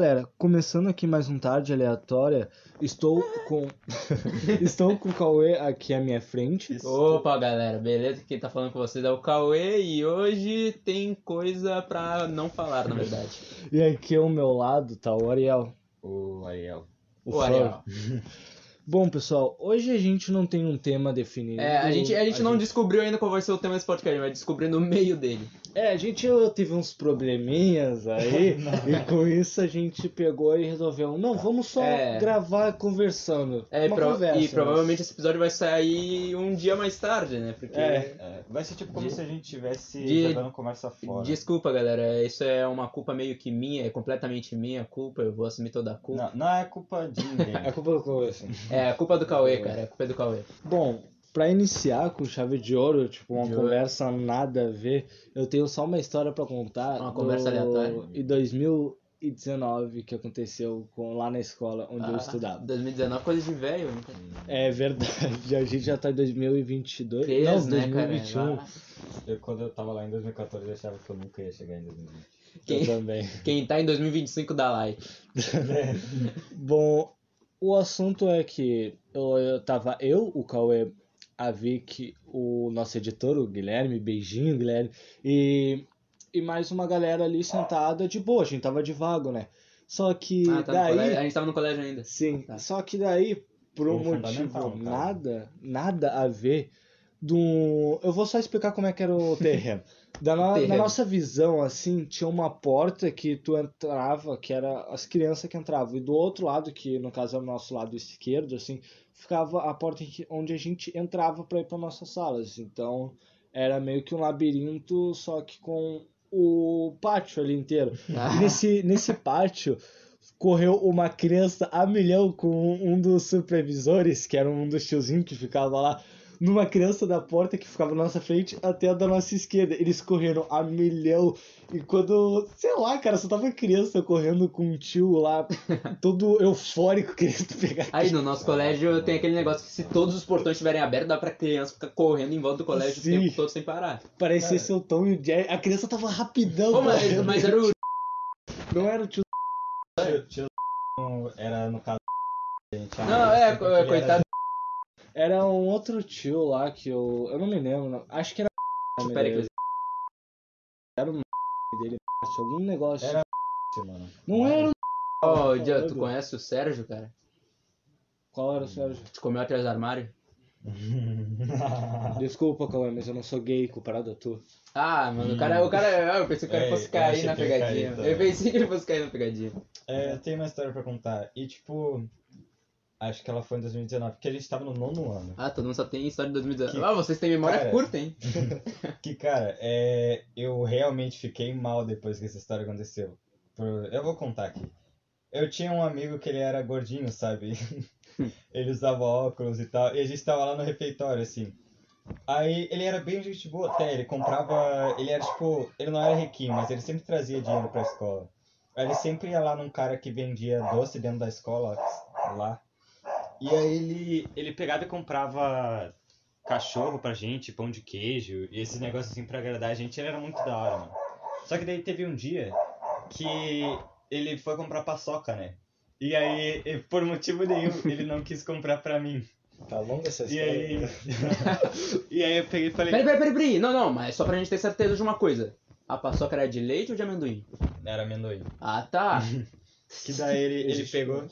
Galera, começando aqui mais um tarde aleatória, estou com estou com o Cauê aqui à minha frente. Opa, galera, beleza? Quem tá falando com vocês é o Cauê e hoje tem coisa pra não falar, na verdade. E aqui ao meu lado tá o Ariel. O Ariel. O O. Ariel. Bom, pessoal, hoje a gente não tem um tema definido. É, a gente, a gente não descobriu ainda qual vai ser o tema desse podcast, vai descobrir no meio dele. É, a gente teve uns probleminhas aí, e com isso a gente pegou e resolveu, não, vamos só É. gravar conversando. É, uma pro- conversa, e mas- provavelmente esse episódio vai sair um dia mais tarde, né? Porque. É. É, vai ser tipo como De- se a gente tivesse de- jogando conversa fora. Desculpa, galera, isso é uma culpa meio que minha, é completamente minha culpa, eu vou assumir toda a culpa. Não, não é culpa de ninguém. É culpa do Cauê, assim. É, a culpa do Cauê, cara, é a culpa do Cauê. Bom, pra iniciar com chave de ouro, tipo, uma De ouro. conversa nada a ver, eu tenho só uma história pra contar. Uma conversa aleatória. Em 2019, que aconteceu com, lá na escola onde eu Ah, estudava. 2019, coisa de velho. É verdade, a gente já tá em 2022. Fez, não, né, cara? 2021. Lá- Eu, quando eu tava lá em 2014, eu achava que eu nunca ia chegar em 2020. Quem- Eu também. Quem tá em 2025 dá like. Bom, o assunto é que eu, eu tava eu, o Cauê, a Vic, o nosso editor, o Guilherme, beijinho, Guilherme, e, e mais uma galera ali sentada de boa, a gente tava de vago, né? Só que Ah, tá no daí. colégio. A gente tava no colégio ainda. Sim, Tá. só que daí, por um motivo nada, nada a ver do. Eu vou só explicar como é que era o terreno. Da no- Terreno. Na nossa visão, assim, tinha uma porta que tu entrava, que era as crianças que entravam, e do outro lado, que no caso é o nosso lado esquerdo, assim, ficava a porta onde a gente entrava para ir para nossas salas. Então, era meio que um labirinto, só que com o pátio ali inteiro. Ah. Nesse, nesse pátio correu uma criança a milhão com um dos supervisores, que era um dos tiozinhos que ficava lá, numa criança da porta que ficava na nossa frente até a da nossa esquerda. Eles correram a milhão. E quando, sei lá, cara, só tava criança correndo com um tio lá, todo eufórico, querendo pegar. Aí no nosso colégio tem aquele negócio que se todos os portões estiverem abertos, dá pra criança ficar correndo em volta do colégio Sim. o tempo todo sem parar. Parecia Cara. o Tom e o Jerry. A criança tava rapidão, mas, mas era o. Não era o tio. Tio, tio era no caso. Não, é, ele coitado. Era um outro tio lá que eu. Eu não me lembro. não. Acho que era. Pera aí, que eu- Era o dele, algum negócio. Era mano. Não era o. Ô, Dia, tu conhece o Sérgio, cara? Qual era o Sérgio? Tu comeu atrás do armário? Desculpa, Cauê, mas eu não sou gay comparado a tu. Ah, mano, o cara. O cara eu pensei que o cara É, fosse eu cair achei na que cair pegadinha. também. eu pensei que ele fosse cair na pegadinha. É, eu tenho uma história pra contar. E tipo. Acho que ela foi em 2019, porque a gente tava no nono ano. Ah, todo mundo só tem história de 2019. Que- Ah, vocês têm memória Cara. curta, hein? Que, cara, é, eu realmente fiquei mal depois que essa história aconteceu. Eu vou contar aqui. Eu tinha um amigo que ele era gordinho, sabe? ele usava óculos e tal. E a gente tava lá no refeitório, assim. Aí ele era bem gente boa até, ele comprava. Ele era tipo. Ele não era riquinho, mas ele sempre trazia dinheiro pra escola. Aí ele sempre ia lá num cara que vendia doce dentro da escola lá. E aí ele, ele pegava e comprava cachorro pra gente, pão de queijo, e esses negócios assim pra agradar a gente, ele era muito da hora, mano. Só que daí teve um dia que ele foi comprar paçoca, né? E aí, por motivo nenhum, ele não quis comprar pra mim. Tá longa essa E aí. e aí eu peguei e falei. Peraí, peraí, peraí, peraí. Não, não, mas só pra gente ter certeza de uma coisa. A paçoca era de leite ou de amendoim? Era amendoim. Ah, tá. Que daí ele, ele pegou.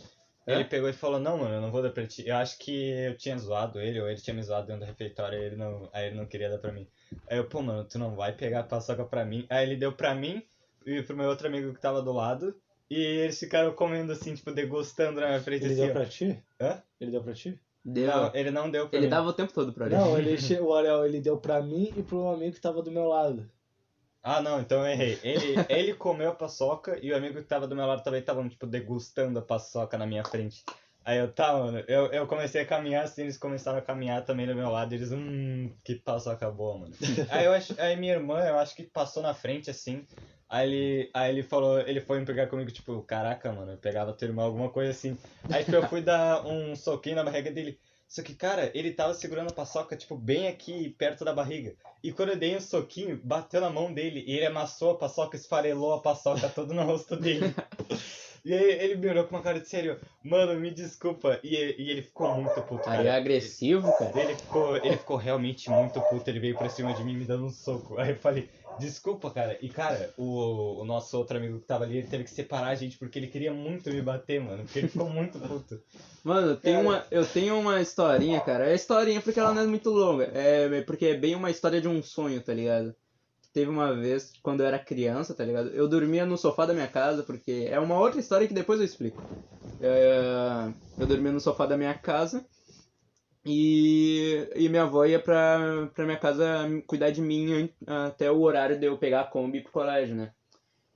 Muito. Ele pegou e falou, não, mano, eu não vou dar pra ti. Eu acho que eu tinha zoado ele, ou ele tinha me zoado dentro do refeitório, e ele não, aí ele não queria dar pra mim. Aí eu, pô, mano, tu não vai pegar a paçoca pra mim. Aí ele deu pra mim e pro meu outro amigo que tava do lado. E eles ficaram comendo assim, tipo, degustando na minha frente Ele assim. deu ó. pra ti? Hã? Ele deu pra ti? Deu. Não, ele não deu pra ele mim. dava o tempo todo pra ele. Não, ele o Ariel, ele deu pra mim e pro amigo que tava do meu lado. Ah, não, então eu errei. Ele, ele comeu a paçoca e o amigo que tava do meu lado também tava, tipo, degustando a paçoca na minha frente. Aí eu, tá, mano, eu, eu comecei a caminhar assim, eles começaram a caminhar também do meu lado, e eles, hum, que paçoca boa, mano. aí eu acho, aí minha irmã, eu acho que passou na frente assim, aí ele, aí ele falou, ele foi me pegar comigo, tipo, caraca, mano, eu pegava tua irmã, alguma coisa assim. Aí tipo, eu fui dar um soquinho na barriga dele. Só que, cara, ele tava segurando a paçoca, tipo, bem aqui, perto da barriga. E quando eu dei um soquinho, bateu na mão dele e ele amassou a paçoca, esfarelou a paçoca todo no rosto dele. E aí ele me olhou com uma cara de sério, mano, me desculpa. E, e ele ficou muito puto, Cara, cara. é agressivo, cara. Ele ficou, ele ficou realmente muito puto, ele veio pra cima de mim me dando um soco. Aí eu falei, desculpa, cara. E cara, o, o nosso outro amigo que tava ali, ele teve que separar a gente porque ele queria muito me bater, mano. Porque ele ficou muito puto. Mano, tem Cara. uma, eu tenho uma historinha, cara. É historinha porque ela não é muito longa. É porque é bem uma história de um sonho, tá ligado? Teve uma vez, quando eu era criança, tá ligado? Eu dormia no sofá da minha casa, porque é uma outra história que depois eu explico. É, eu dormia no sofá da minha casa e, e minha avó ia pra, pra minha casa cuidar de mim até o horário de eu pegar a Kombi pro colégio, né?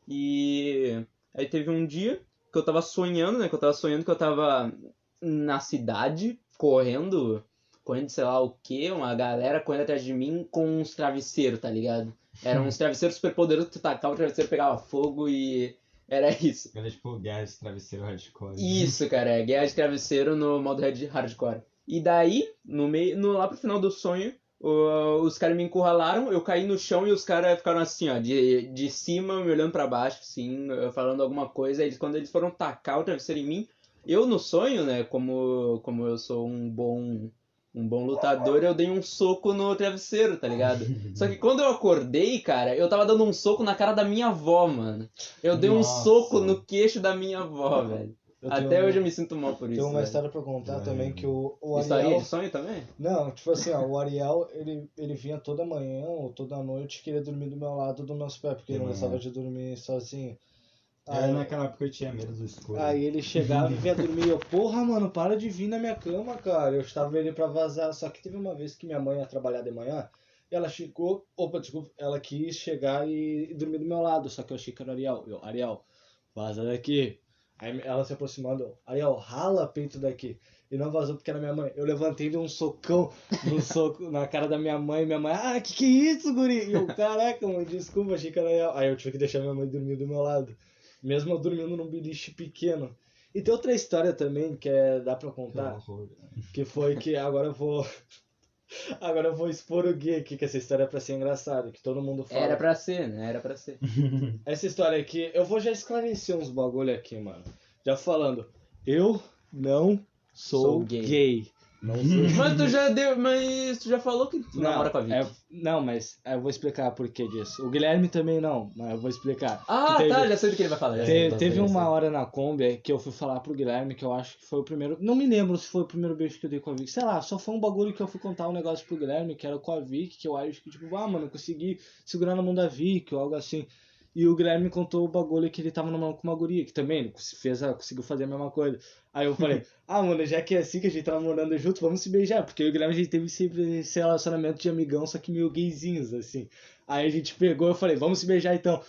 E aí teve um dia que eu tava sonhando, né? Que eu tava sonhando que eu tava na cidade, correndo, correndo sei lá o que, uma galera correndo atrás de mim com uns travesseiros, tá ligado? Eram uns travesseiros super poderosos que tu tacava o travesseiro, pegava fogo e era isso. É tipo guerra de travesseiro hardcore. Isso, cara, é guerra de travesseiro no modo hard- hardcore. E daí, no meio, no, lá pro final do sonho, o- os caras me encurralaram, eu caí no chão e os caras ficaram assim, ó, de, de cima me olhando pra baixo, assim, falando alguma coisa. Eles, quando eles foram tacar o travesseiro em mim, eu no sonho, né, como, como eu sou um bom um bom lutador, eu dei um soco no travesseiro, tá ligado? Só que quando eu acordei, cara, eu tava dando um soco na cara da minha avó, mano. Eu dei um Nossa. soco no queixo da minha avó, velho. Eu Até hoje eu me sinto mal por isso. Tenho uma velho. história pra contar É. também que o, o Historinha Ariel. de sonho também? Não, tipo assim, ó, o Ariel, ele, ele vinha toda manhã ou toda noite querer dormir do meu lado do meus pés, porque ele não manhã. gostava de dormir sozinho. É, Aí, naquela época eu tinha medo do escuro. aí ele chegava e vinha dormir. Eu, porra, mano, para de vir na minha cama, cara. Eu estava ele pra vazar. Só que teve uma vez que minha mãe ia trabalhar de manhã. E ela chegou. Opa, desculpa. Ela quis chegar e, e dormir do meu lado. Só que eu achei que era o Ariel. Eu, Ariel, vaza daqui. Aí ela se aproximando. eu, Ariel, rala peito daqui. E não vazou porque era minha mãe. Eu levantei e dei um socão no soco na cara da minha mãe. Minha mãe, ah, que que é isso, guri? E eu, caraca, mãe, desculpa, achei que era Ariel. Aí eu tive que deixar minha mãe dormir do meu lado. Mesmo eu dormindo num beliche pequeno. E tem outra história também que é, dá pra contar. Que foi que agora eu vou. Agora eu vou expor o Gui aqui, que essa história é pra ser engraçada, que todo mundo fala. Era pra ser, né? Era pra ser. Essa história aqui, eu vou já esclarecer uns bagulho aqui, mano. Já falando, eu não sou, Sou gay. gay. Não sou Mas tu já deu. Mas tu já falou que tu namora com a Vicky. é- não, mas eu vou explicar por que disso. O Guilherme também não, mas eu vou explicar. Ah, teve- tá, já sei do que ele vai falar. sei. Te- então, teve sei, uma sei. hora na Kombi que eu fui falar pro Guilherme que eu acho que foi o primeiro. Não me lembro se foi o primeiro beijo que eu dei com a Vicky. Sei lá, só foi um bagulho que eu fui contar um negócio pro Guilherme que era com a Vicky, que eu acho que, tipo, ah, mano, eu consegui segurar na mão da Vicky ou algo assim. E o Guilherme contou o bagulho que ele tava namorando com uma guria, que também fez, a- conseguiu fazer a mesma coisa. Aí eu falei, ah, mano, já que é assim que a gente tá namorando junto, vamos se beijar. Porque eu e o Guilherme a gente teve sempre esse relacionamento de amigão, só que meio gayzinhos, assim. Aí a gente pegou, eu falei, vamos se beijar então.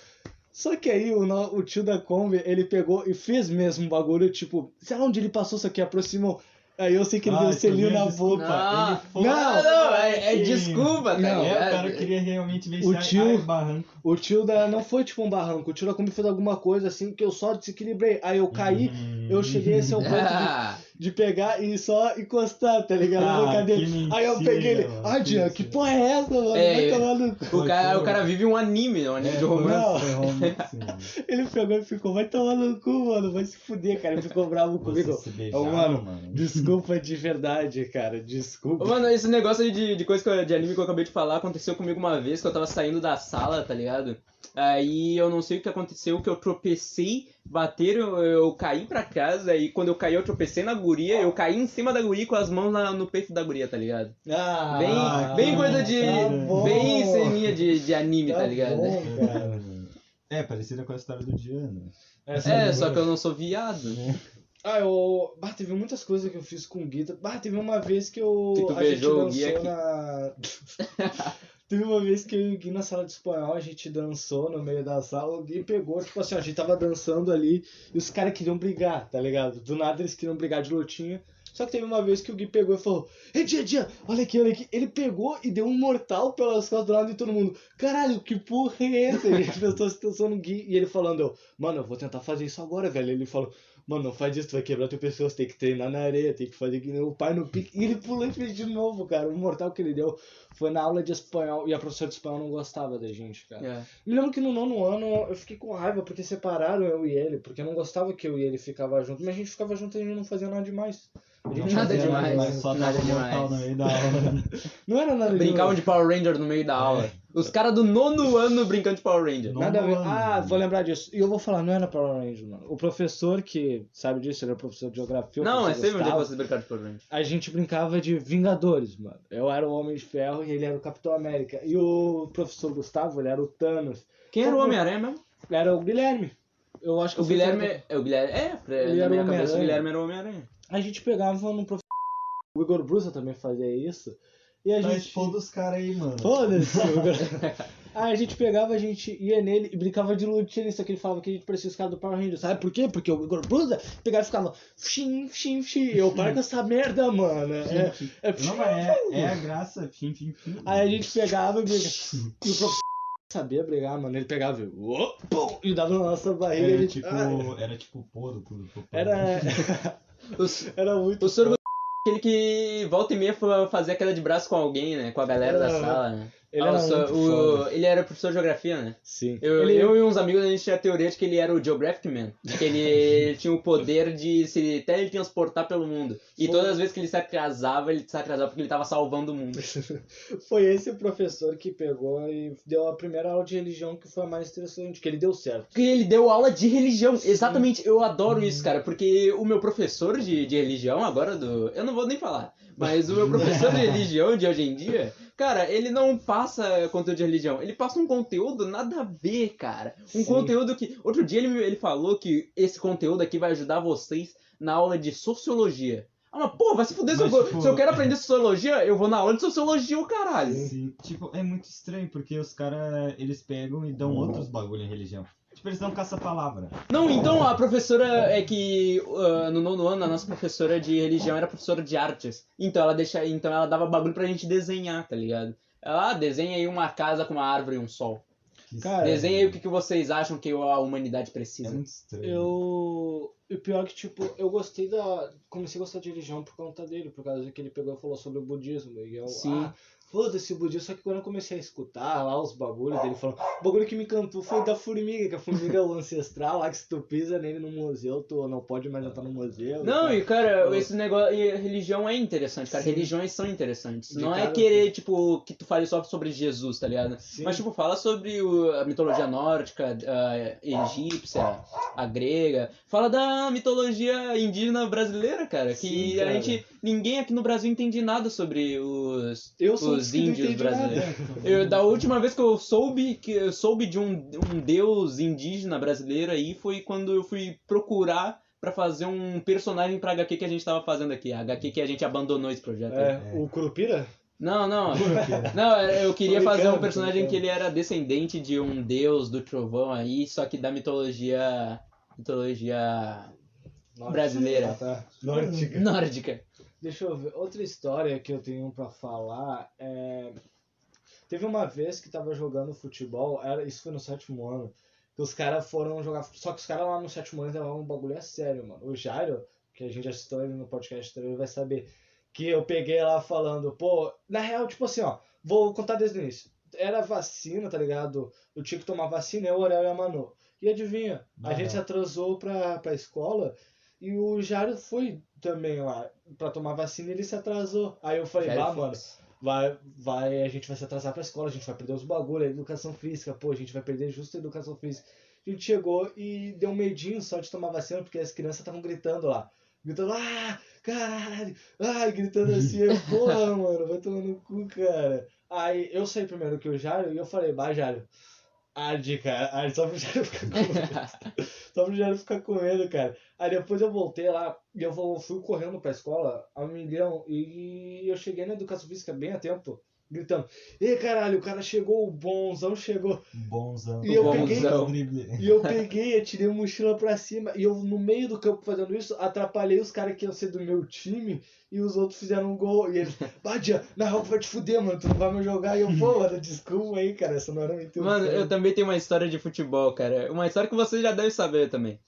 Só que aí o, o tio da Kombi, ele pegou e fez mesmo um bagulho, tipo, sei lá onde ele passou, só que aproximou. Aí eu sei que ele deu Ah, um selinho na boca. Não, Ele foi- não, não, é, é desculpa, tá Não, É, o cara queria realmente beijar O tio- Ai, barranco. O tio da. Não foi tipo um barranco, o tio da Kombi fez alguma coisa assim que eu só desequilibrei. Aí eu caí, Uhum. eu cheguei a esse ao ponto de, Ah, de pegar e só encostar, tá ligado? Ah, dele. que Aí eu peguei ele. Ah, Dian, que porra é essa, mano? É, Vai tomar no cu. o, cara, o cara vive um anime, um anime de romance. Ele pegou e ficou, vai tomar no cu, mano. Vai se fuder, cara. Ele ficou bravo comigo. Se beijaram, Ô, mano, mano. Desculpa de verdade, cara. Desculpa. Mano, esse negócio aí de, de coisa eu- de anime que eu acabei de falar aconteceu comigo uma vez que eu tava saindo da sala, tá ligado? Aí eu não sei o que aconteceu, que eu tropecei, bateram, eu caí pra casa e quando eu caí eu tropecei na guria, eu caí em cima da guria com as mãos na- no peito da guria, tá ligado? Ah, Bem, bem coisa de. tá bem ceninha de, de anime, tá, Tá ligado? bom, cara. É, parecida com a história do Diano. Essa É, boa. só que eu não sou viado. Ah, eu. Bah, teve muitas coisas que eu fiz com o Gui. Bah, teve uma vez que eu. Que tu a beijou o gente dançou na. teve uma vez que eu e o Gui na sala de espanhol, a gente dançou no meio da sala. O Gui pegou, tipo assim, a gente tava dançando ali e os caras queriam brigar, tá ligado? Do nada eles queriam brigar de lutinha. Só que teve uma vez que o Gui pegou e falou: Ei, dia, dia, olha aqui, olha aqui. Ele pegou e deu um mortal pelas costas do lado de todo mundo. Caralho, que porra é essa? E a gente prestou atenção no Gui. E ele falando: Mano, eu vou tentar fazer isso agora, velho. Ele falou: Mano, não faz isso, tu vai quebrar teu pescoço, tem que treinar na areia, tem que fazer que nem o pai no pique. E ele pulou e fez de novo, cara. O mortal que ele deu foi na aula de espanhol. E a professora de espanhol não gostava da gente, cara. É. Me lembro que no nono ano eu fiquei com raiva porque separaram eu e ele, porque eu não gostava que eu e ele ficava junto, mas a gente ficava junto e a gente não fazia nada demais. Não Nada demais. Só Nada demais. no meio da aula. Não era nada Brincavam demais. de Power Ranger no meio da aula. Os caras do nono ano brincando de Power Ranger. Não. Nada a ver. Ah, vou lembrar disso. E eu vou falar, não era Power Ranger, mano. O professor que sabe disso, ele é professor de geografia. Não, é sempre Gustavo. vocês brincaram de Power Ranger. A gente brincava de Vingadores, mano. Eu era o Homem de Ferro e ele era o Capitão América. E o professor Gustavo, ele era o Thanos. Quem era o Homem-Aranha mesmo? Era o Guilherme. Eu acho que O Guilherme. É, o Guilherme. É, pra, Ele na era o minha cabeça o Homem-Aranha. Guilherme era o Homem-Aranha. A gente pegava no professor. O Igor Brusa também fazia isso. E a Tá gente. expondo os caras aí, mano. Foda-se. Aí a gente pegava, a gente ia nele e brincava de lutinha nisso que ele falava que a gente parecia os caras do Power Rangers. Sabe por quê? Porque o Igor Brusa pegava e ficava. Fim, fim, fim. Eu paro com essa merda, mano. É, é, Não, mas é, é a graça. Fim, fim, fim. Aí a gente pegava e brigava. E o professor sabia brigar, mano. Ele pegava e. E dava na nossa barriga. Era gente, tipo, ah, era tipo poro era. Era muito. O Sorgo aquele que volta e meia fazer queda de braço com alguém, né? Com a galera da sala, né? Ele Ah, era o o-. Ele era professor de geografia, né? Sim. Eu, Ele- eu e uns amigos a gente tinha a teoria de que ele era o Geographic Man. Que ele tinha o poder de se teletransportar pelo mundo. E Foi. todas as vezes que ele se atrasava, ele se atrasava porque ele tava salvando o mundo. Foi esse professor que pegou e deu a primeira aula de religião que foi a mais interessante, que ele deu certo. Porque ele deu aula de religião. Exatamente, eu adoro isso, cara. Porque o meu professor de, de religião, agora do. Eu não vou nem falar. Mas o meu professor de religião de hoje em dia, cara, ele não passa conteúdo de religião. Ele passa um conteúdo nada a ver, cara. Um Sim. conteúdo que. Outro dia ele, ele falou que esse conteúdo aqui vai ajudar vocês na aula de sociologia. Ah, mas pô, vai se fuder. Se, eu, Mas, tipo- se eu quero aprender sociologia, eu vou na aula de sociologia, o caralho. Sim, tipo, é muito estranho, porque os caras, eles pegam e dão outros bagulho em religião. Dão caça-palavra. Não, então a professora é que ah, no nono ano a nossa professora de religião era professora de artes. Então ela deixa, então ela dava bagulho pra gente desenhar, tá ligado? Ela ah, desenha aí uma casa com uma árvore e um sol. Cara, Desenha aí o que, que vocês acham que a humanidade É precisa. muito estranho. Eu. O pior é que, tipo, eu gostei da. Comecei a gostar de religião por conta dele, por causa que ele pegou e falou sobre o budismo. E eu, Sim. ah, foda-se o budismo. Só que quando eu comecei a escutar lá os bagulhos dele falando, o bagulho que me encantou foi da formiga, que a formiga é o ancestral lá, que se tu pisa nele no museu, tu não pode mais entrar no museu. Não, tá? e cara, Eu- esse negócio. E religião é interessante, cara. Sim. Religiões são interessantes. De não é querer, tipo, que tu fale só sobre Jesus, tá ligado? Sim. Mas, tipo, fala sobre o- a mitologia nórdica, a egípcia, a grega. Fala da mitologia indígena brasileira, cara. Que Sim, a cara. gente. Ninguém aqui no Brasil entende nada sobre os. eu sou os índios brasileiros. Eu, da última vez que eu soube que eu soube de um, um deus indígena brasileiro aí foi quando eu fui procurar pra fazer um personagem pra HQ que a gente tava fazendo aqui. A HQ que a gente abandonou esse projeto. aí. É, o Curupira? Não, não. Não, eu queria fazer um personagem que ele era descendente de um deus do trovão aí, só que da mitologia. mitologia brasileira. Ah, tá. Nórdica. nórdica. Deixa eu ver. Outra história que eu tenho pra falar é. Teve uma vez que tava jogando futebol, era, isso foi no sétimo ano, que os caras foram jogar. Só que os caras lá no sétimo ano levavam um bagulho a sério, mano. O Jairo, que a gente já citou ele no podcast também, vai saber. Que eu peguei lá falando, pô, na real, tipo assim, ó, vou contar desde o início. Era vacina, tá ligado? Eu tinha que tomar vacina, eu, o Orel e a Manu. E adivinha, a Ah, gente se atrasou pra, pra escola e o Jairo foi também lá pra tomar vacina ele se atrasou. Aí eu falei, bah, mano, vai, vai, a gente vai se atrasar pra escola, a gente vai perder os bagulhos, a educação física, pô, a gente vai perder justo a educação física. A gente chegou e deu um medinho só de tomar vacina, porque as crianças estavam gritando lá. Gritando, ah, caralho, ai, gritando assim, porra, mano, vai tomar no cu, cara. Aí eu saí primeiro que o Jário e eu falei, bah, Jário, arde, cara, arde, só pro Jário ficar com medo. Só pro Jário ficar com medo, cara. Aí depois eu voltei lá e eu fui correndo pra escola a milhão e eu cheguei na educação física bem a tempo. Gritando, Ei, caralho, o cara chegou, o bonzão chegou. Bonzão. E eu Bonzão. peguei, e eu peguei, atirei a mochila pra cima, e eu, no meio do campo fazendo isso, atrapalhei os caras que iam ser do meu time, e os outros fizeram um gol, e eles, Badia, na real vai te fuder, mano, tu não vai me jogar, e eu, pô, mano, desculpa aí, cara, essa não era minha intenção. Mano, eu também tenho uma história de futebol, cara. Uma história que vocês já devem saber também.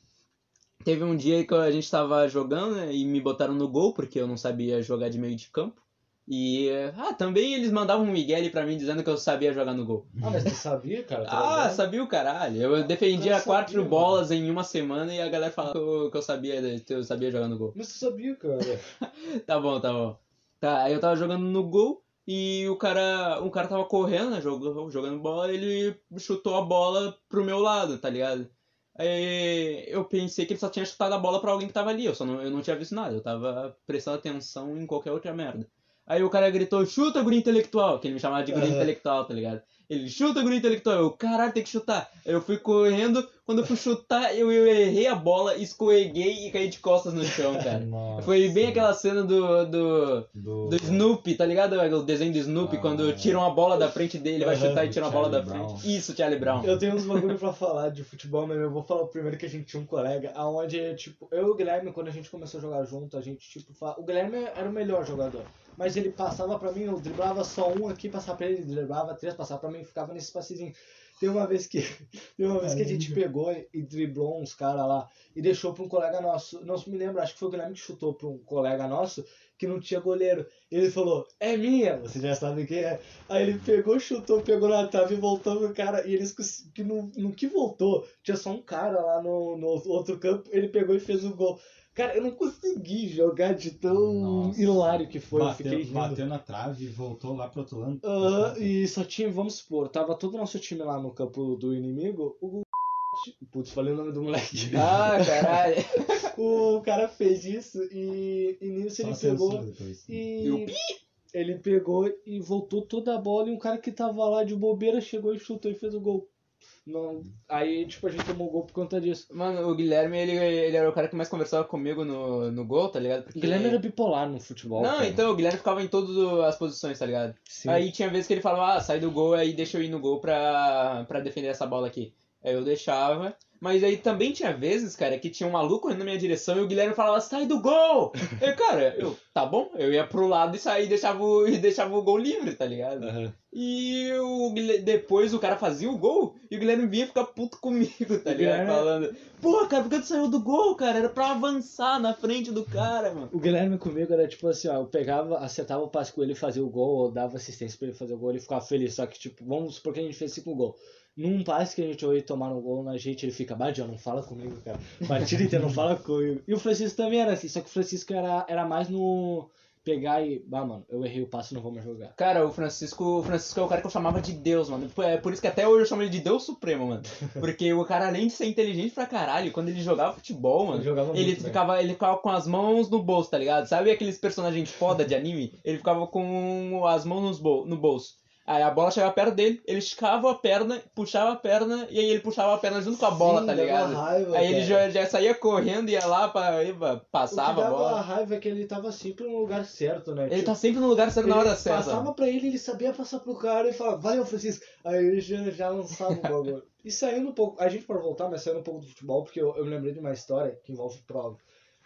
Teve um dia que a gente tava jogando né, e me botaram no gol porque eu não sabia jogar de meio de campo. E ah, também eles mandavam um Miguel pra mim dizendo que eu sabia jogar no gol. Ah, mas tu sabia, cara? Ah, sabia o caralho. Eu defendia Eu sabia, quatro mano. bolas em uma semana e a galera falava que eu, que eu sabia, que eu sabia jogar no gol. Mas tu sabia, cara. Tá bom, tá bom. Tá, aí eu tava jogando no gol e o cara, um cara tava correndo, né, jogando, jogando bola, ele chutou a bola pro meu lado, tá ligado? Aí eu pensei que ele só tinha chutado a bola pra alguém que tava ali, eu só não, eu não tinha visto nada, eu tava prestando atenção em qualquer outra merda. Aí o cara gritou, chuta, guri intelectual, que ele me chamava de guri Aham. intelectual, tá ligado? Ele, chuta, guri intelectual, eu, caralho, tem que chutar. Aí eu fui correndo, quando eu fui chutar, eu, eu errei a bola, escorreguei e caí de costas no chão, cara. Nossa. Foi bem aquela cena do, do, Do... do Snoopy, tá ligado? O desenho do Snoopy, Ah. quando tiram a bola da frente dele, ele vai chutar e tiram a bola da Brown. frente. Isso, Charlie Brown. Eu tenho uns bagulho pra falar de futebol, mas eu vou falar o primeiro que a gente tinha um colega, aonde, tipo, eu e o Guilherme, quando a gente começou a jogar junto, a gente, tipo, fa... o Guilherme era o melhor jogador. Mas ele passava pra mim, eu driblava só um aqui, passava pra ele, driblava três, passava pra mim, ficava nesse passezinho. Tem uma vez que, tem uma vez que a gente pegou e driblou uns caras lá e deixou pra um colega nosso, não me lembro, acho que foi o Guilherme que chutou pra um colega nosso que não tinha goleiro. Ele falou, é minha, você já sabe quem é. Aí ele pegou, chutou, pegou na trave e voltou pro cara. E eles que no, no que voltou, tinha só um cara lá no, no outro campo, ele pegou e fez o gol. Cara, eu não consegui jogar de tão Nossa. hilário que foi. eu fiquei Bateu, rindo. bateu na trave e voltou lá pro outro lado. Aham, e só tinha, vamos supor, tava todo o nosso time lá no campo do inimigo. O. Putz, falei o nome do moleque. Ah, caralho. o cara fez isso e, e nisso Só ele pegou. censura depois. E o E ele pegou e voltou toda a bola e um cara que tava lá de bobeira chegou e chutou e fez o gol. Não, aí, tipo, a gente tomou gol por conta disso. Mano, o Guilherme, ele, ele era o cara que mais conversava comigo no, no gol, tá ligado? Porque O Guilherme era bipolar no futebol. Não, cara. então o Guilherme ficava em todas as posições, tá ligado? Sim. Aí tinha vezes que ele falava, ah, sai do gol, aí deixa eu ir no gol pra, pra defender essa bola aqui. Aí eu deixava. Mas aí também tinha vezes, cara, que tinha um maluco correndo na minha direção e o Guilherme falava, sai do gol! E, cara, eu, tá bom, eu ia pro lado e saía e deixava, o- e deixava o gol livre, tá ligado? Aham. E o, Guilher- depois o cara fazia o gol e o Guilherme vinha ficar puto comigo, tá O ligado? Guilherme- Falando, pô, cara, por que tu saiu do gol, cara? Era pra avançar na frente do cara, mano. O Guilherme comigo era tipo assim, ó, eu pegava, acertava o passe com ele, fazia o gol, ou dava assistência pra ele fazer o gol, ele ficava feliz. Só que, tipo, vamos supor que a gente fez cinco gols. Num passe que a gente ia tomar no gol na gente, ele fica, Badia, não fala comigo, cara. Partida inteira, não fala comigo. E o Francisco também era assim, só que o Francisco era, era mais no pegar e, bah, mano, eu errei o passe, não vou mais jogar. Cara, o Francisco, o Francisco é o cara que eu chamava de Deus, mano. É por isso que até hoje eu chamo ele de Deus Supremo, mano. Porque o cara, além de ser inteligente pra caralho, quando ele jogava futebol, mano, Ele jogava ele muito ficava, ele ficava com as mãos no bolso, tá ligado? Sabe aqueles personagens foda de anime? Ele ficava com as mãos nos bol no bolso. Aí a bola chegava perto dele, ele esticava a perna, puxava a perna, e aí ele puxava a perna junto com a bola, Sim, tá dava ligado? Raiva, Aí ele já, já saía correndo, ia lá, pra, ia, O que passava a dava bola. raiva é que ele tava sempre no lugar certo, né? Ele Tipo, tá sempre no lugar certo na hora certa. Passava pra ele, ele sabia passar pro cara e falava, valeu, Francisco. Aí ele já, já lançava o bagulho. e saindo um pouco, a gente pode voltar, mas saindo um pouco do futebol, porque eu, eu me lembrei de uma história que envolve prova.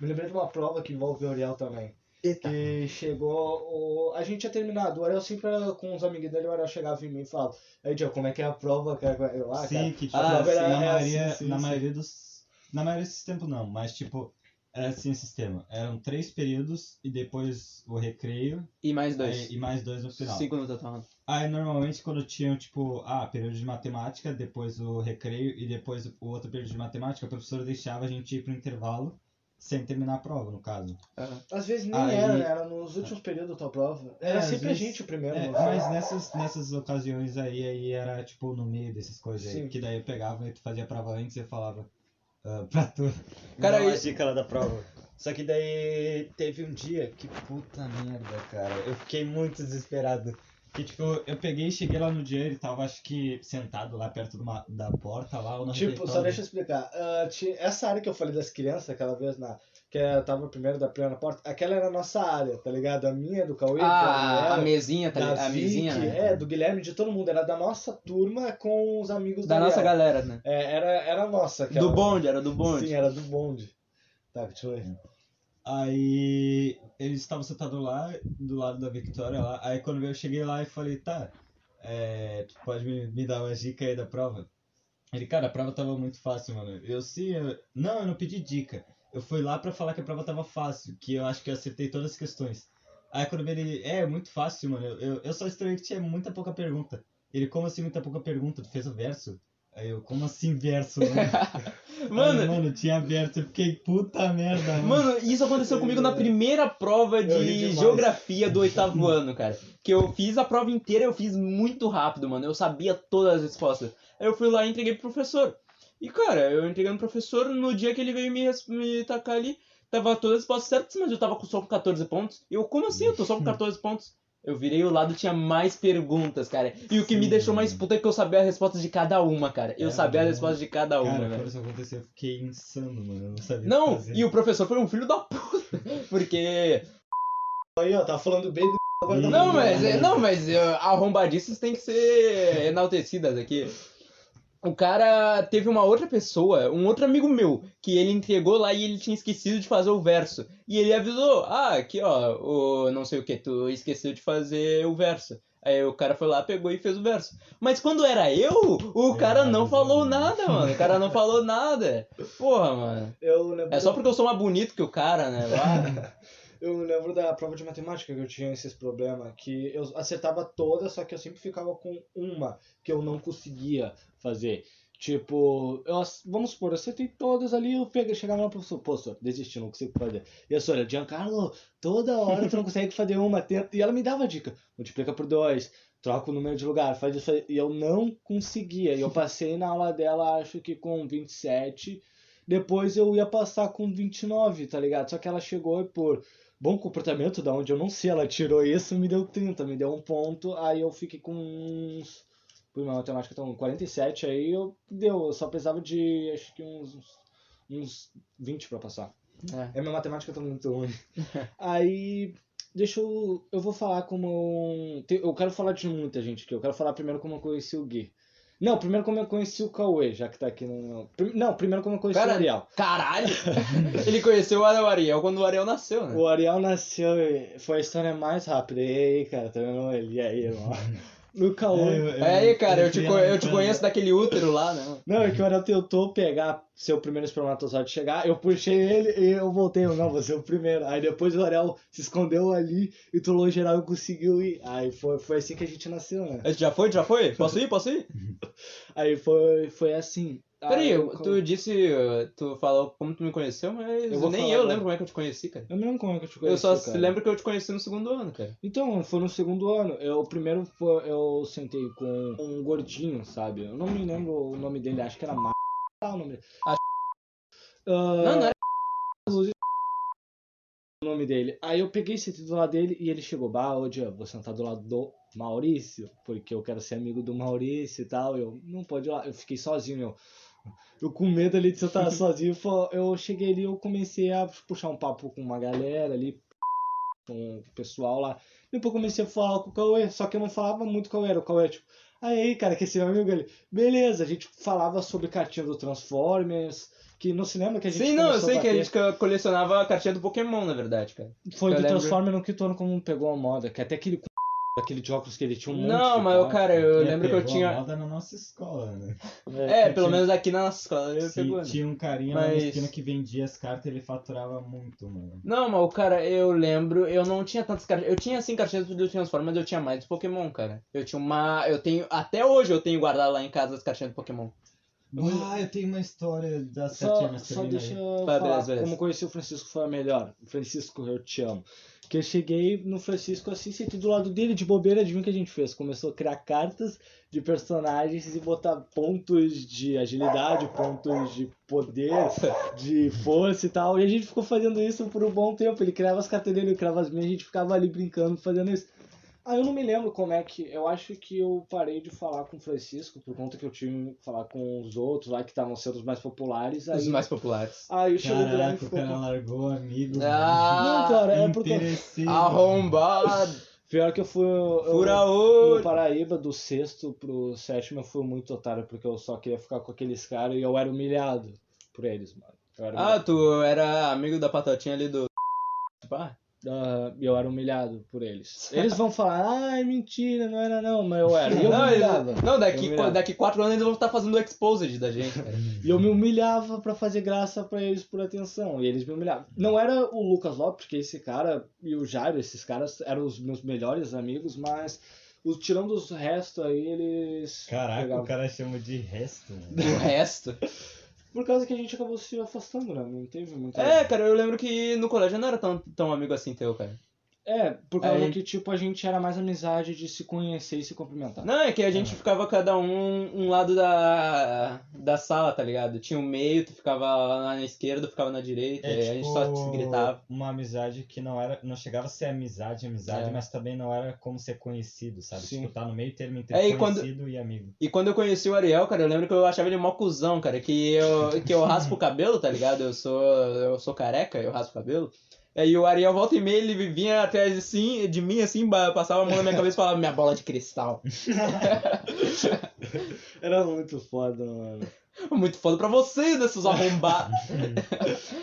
Me lembrei de uma prova que envolve o Ariel também. Que chegou. O... A gente tinha terminado. O Ariel sempre era com os amigos dele, o Ariel chegava em mim e falava, aí, Diego, como é que é a prova, cara? Eu lá, Sim, cara. que tipo, a prova era- na, é maioria, assim, sim, na sim. maioria dos. Na maioria desses tempos não, mas tipo, era assim o sistema. Eram três períodos e depois o recreio E mais dois. aí- e mais dois no final. Cinco no total. Aí normalmente quando tinham, tipo, ah, período de matemática, depois o recreio e depois o outro período de matemática, a professora deixava a gente ir pro intervalo sem terminar a prova, no caso. Às vezes nem Aí- era, né? Era nos últimos períodos da tua prova. É, Era às sempre vezes- a gente o primeiro. É, no- mas nessas, nessas ocasiões aí, aí era tipo no meio dessas coisas aí, Sim. que daí eu pegava e tu fazia a prova antes e eu falava ah, pra tu. Cara, e- dica lá da prova. Só que daí teve um dia que puta merda, cara. Eu fiquei muito desesperado. Que, tipo, eu peguei e cheguei lá no dia, ele tava, acho que, sentado lá perto de uma, da porta lá, ou Tipo, só deixa eu explicar. Ah, ti- essa área que eu falei das crianças, aquela vez na. Que eu tava primeiro da primeira porta, aquela era a nossa área, tá ligado? A minha, do Cauê, Ah, da a mesinha, tá da ligado? A Vicky, mesinha, né? é, do Guilherme, de todo mundo. Era da nossa turma com os amigos Da nossa Gabriela. galera, né? É, era, era nossa. Aquela... Do bonde, era do bonde. Sim, era do bonde. Tá, continua aí. Aí eles estavam sentados lá, do lado da Victoria lá. Aí quando eu cheguei lá e falei, tá, é, tu pode me, me dar uma dica aí da prova? Ele, cara, a prova tava muito fácil, mano. Eu sim, eu... não, eu não pedi dica. Eu fui lá pra falar que a prova tava fácil, que eu acho que eu acertei todas as questões. Aí quando ele, é, muito fácil, mano. Eu, eu, eu só estranhei que tinha muita pouca pergunta. Ele, como assim muita pouca pergunta? Tu fez o verso? Aí eu, como assim verso, mano? Mano, mano, tinha verso. Eu fiquei, puta merda, mano. Mano, isso aconteceu comigo na primeira prova de geografia do oitavo ano, cara. Que eu fiz a prova inteira, eu fiz muito rápido, mano. Eu sabia todas as respostas. Aí eu fui lá e entreguei pro professor. E, cara, eu entreguei no professor, no dia que ele veio me, me tacar ali, tava todas as respostas certas, mas eu tava só com 14 pontos. Eu, como assim? Eu tô só com 14 pontos. Eu virei o lado, tinha mais perguntas, cara. E o que me Sim, deixou mais puta é que eu sabia a resposta de cada uma, cara. Eu É, sabia a mano. resposta de cada uma, Cara, velho. quando isso aconteceu, eu fiquei insano, mano. Eu não sabia Não, fazer. e o professor foi um filho da puta. Porque. Aí, ó, tá falando bem do. Não, mas, bem. não, mas uh, arrombadiças têm que ser enaltecidas aqui. O cara teve uma outra pessoa, um outro amigo meu, que ele entregou lá e ele tinha esquecido de fazer o verso. E ele avisou: Ah, aqui ó, o não sei o que, tu esqueceu de fazer o verso. Aí o cara foi lá, pegou e fez o verso. Mas quando era eu, o É, cara não falou não. nada, mano. O cara não falou nada. Porra, mano. Eu lembro, É só porque eu sou mais bonito que o cara, né? Lá. eu lembro da prova de matemática que eu tinha esses problemas, que eu acertava todas, só que eu sempre ficava com uma que eu não conseguia fazer. Tipo, eu, vamos supor, eu acertei todas ali, eu peguei, chegava lá pro professor, pô, senhor, desisti, não consigo fazer. E a senhora, Giancarlo, toda hora tu não consegue fazer uma, tenta. E ela me dava dica, multiplica por dois, troca o número de lugar, faz isso aí. E eu não conseguia. E eu passei na aula dela, acho que com 27. Depois eu ia passar com 29, tá ligado? Só que ela chegou e por bom comportamento, da onde eu não sei, ela tirou isso, me deu 30, me deu um ponto. Aí eu fiquei com uns. Por uma matemática tão 47, aí eu deu. Eu só precisava de acho que uns, uns 20 pra passar. É. É minha matemática tá muito ruim. Aí, deixa eu. Eu vou falar como. Eu quero falar de muita gente aqui. Eu quero falar primeiro como eu conheci o Gui. Não, primeiro como eu conheci o Cauê, já que tá aqui no. Não, primeiro como eu conheci o Ariel. Caralho! Ele conheceu o Ariel quando o Ariel nasceu, né? O Ariel nasceu e foi a história mais rápida. E aí, cara, tá vendo ele? E aí, irmão? No Cauê. É aí, cara, eu te, eu te conheço daquele útero lá, né? Não, é que o Ariel tentou pegar seu primeiro espermatozoide chegar, eu puxei ele e eu voltei, eu, não, você é o primeiro. Aí depois o Ariel se escondeu ali e tu geral e conseguiu ir. Aí foi, foi assim que a gente nasceu, né? Já foi? Já foi? Posso ir? Posso ir? Aí foi, foi assim. Peraí, Aí eu- eu- tu disse, uh, tu falou como tu me conheceu, mas Eu nem falar eu lembro como é que eu te conheci, cara. Eu não lembro como é que eu te Eu conheci, só cara. lembro que eu te conheci no segundo ano, cara. Então, foi no segundo ano. Eu primeiro foi, eu sentei com um gordinho, sabe? Eu não me lembro o nome dele, acho que era Mar... Ah, o nome dele. Acho- Ah, Não, não era. o nome dele. Aí eu peguei esse do lado dele e ele chegou, bah, hoje eu vou sentar do lado do Maurício, porque eu quero ser amigo do Maurício e tal. Eu, não pode ir lá. Eu fiquei sozinho, eu. Eu com medo ali de sentar sozinho, fo- eu cheguei ali eu comecei a puxar um papo com uma galera ali, com o pessoal lá. Depois eu comecei a falar com o Cauê, só que eu não falava muito com o Cauê, era o Cauê, tipo, aí, cara, que esse meu amigo ali. Beleza, a gente falava sobre cartinha do Transformers, que se lembra que a gente Sim, não, eu sei que a gente co- colecionava a cartinha do Pokémon, na verdade, cara. Foi Eu do lembro. Transformer no Kitono como pegou a moda, que até aquele c... daquele de óculos que ele tinha um monte Não, de mas, carta. cara, eu É, lembro que eu tinha. moda na nossa escola, né? É, pelo tinha- menos aqui na nossa escola eu Sim, pegou. né? tinha um carinha lá na Mas- esquina que vendia as cartas ele faturava muito, mano. Não, mas o cara, eu lembro, eu não tinha tantas cartinhas. Eu tinha assim cartinhas do Transformers, mas eu tinha mais do Pokémon, cara. Eu tinha uma. Eu tenho. Até hoje eu tenho guardado lá em casa as cartinhas do Pokémon. Ah, eu tenho uma história das Só, cartinhas, só deixa aí. eu falar beleza, beleza. como conheci o Francisco foi a melhor. Francisco, eu te amo. Que eu cheguei no Francisco assim, sentei do lado dele, de bobeira, adivinha o que a gente fez? Começou a criar cartas de personagens e botar pontos de agilidade, pontos de poder, de força e tal. E a gente ficou fazendo isso por um bom tempo. Ele criava as cartas dele, eu criava as minhas, a gente ficava ali brincando, fazendo isso. Ah, eu não me lembro como é que. Eu acho que eu parei de falar com o Francisco por conta que eu tive que falar com os outros lá que estavam sendo os mais populares. Aí, Os mais populares. aí chegou o Guilherme e Caraca, o ficou. cara largou amigo. Ah, Não, cara, é porque. Arrombado. Pior que eu fui. Eu, Fura no olho. Paraíba, do sexto pro sétimo, eu fui muito otário, porque eu só queria ficar com aqueles caras e eu era humilhado por eles, mano. Eu era, Ah, tu era amigo da patotinha ali do. Pá. Ah, eu era humilhado por eles. Eles vão falar, ai, mentira, não era não, mas eu era. E eu não, eles- humilhava. não, Eu daqui, humilhava. daqui quatro anos eles vão estar fazendo o exposed da gente, cara. E eu me humilhava pra fazer graça pra eles por atenção. E eles me humilhavam. Não era o Lucas Lopes, porque esse cara e o Jairo, esses caras eram os meus melhores amigos, mas os, tirando os restos aí, eles. Caraca, pegavam. o cara chama de resto, mano. O resto. Por causa que a gente acabou se afastando, né? Não teve muita. É, cara, eu lembro que no colégio eu não era tão, tão amigo assim teu, cara. É, por causa Aí- que, tipo, a gente era mais amizade de se conhecer e se cumprimentar. Não, é que a gente ficava cada um um lado da, da sala, tá ligado? Tinha o meio, tu ficava lá na esquerda, eu ficava na direita, É, e a gente só tipo, se gritava. Uma amizade que não era. Não chegava a ser amizade, amizade, É. mas também não era como ser conhecido, sabe? Sim. Tipo, tá no meio termo entre É, e quando- conhecido e amigo. E quando eu conheci o Ariel, cara, eu lembro que eu achava ele mó cuzão, cara, que eu, que eu raspo o cabelo, tá ligado? Eu sou, eu sou careca, eu raspo o cabelo. Aí o Ariel volta e meia, ele vinha atrás assim, de mim, assim, passava a mão na minha cabeça e falava, minha bola de cristal. Era muito foda, mano. Muito foda pra você, né, seus arrombados.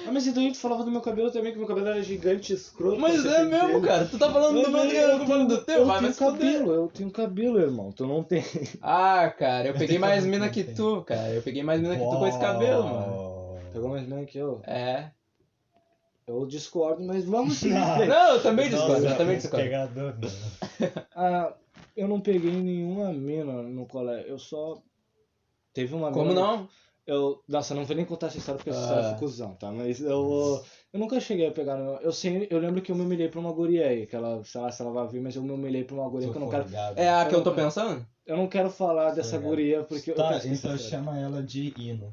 Ah, mas então gente falava do meu cabelo também, que meu cabelo era gigante, escroto. Mas é mesmo, pelo. cara. Tu tá falando do meu Eu, eu tô falando do teu, eu vai, tenho cabelo, eu tenho cabelo, irmão. Tu não tem. Ah, cara, eu peguei tenho mais cabelo mina que tu, cara. Eu peguei mais mina que tu com esse cabelo, mano. Pegou mais menos que eu. É. Eu discordo, mas vamos seguir. Não. Não, eu também Nossa, discordo, eu também discordo. Pegador. Ah, eu não peguei nenhuma mina no colégio. Eu só. Teve uma Como mina- não? Eu, nossa, eu não vou nem contar essa história porque essa Ah. história foi cuzão, tá? Mas eu, eu nunca cheguei a pegar. Eu sei, eu lembro que eu me humilhei pra uma guria aí, que ela, sei lá se ela vai vir, mas eu me humilhei pra uma guria que eu não quero. É a que eu tô Eu- pensando? Eu não quero falar dessa guria porque eu Tá, que então chama ela de Ino.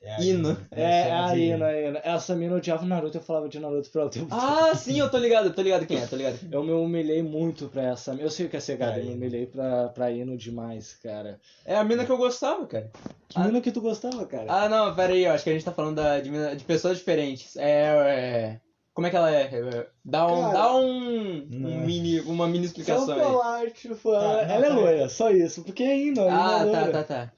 É a Hino. É, a de Ina, a Ina. Essa mina odiava Naruto, eu falava de Naruto pra ela o tempo. Ah, sim, eu tô ligado, eu tô ligado quem é, tô ligado. Eu me humilhei muito pra essa. Eu sei o que é ser Pra eu me Ino. humilhei pra, pra Ino demais, cara. É a mina que eu gostava, cara. Que mina que tu gostava, cara? Ah, não, pera aí, eu acho que a gente tá falando da, de, mina- de pessoas diferentes. É, é. Como é que ela é? É, Dá um, Cara, dá um, um mini, uma mini Só explicação aí. falar, tipo, ela, não, ela é peraí. loira, só isso. Porque é Ino, a Ina Ah, é tá, tá, tá.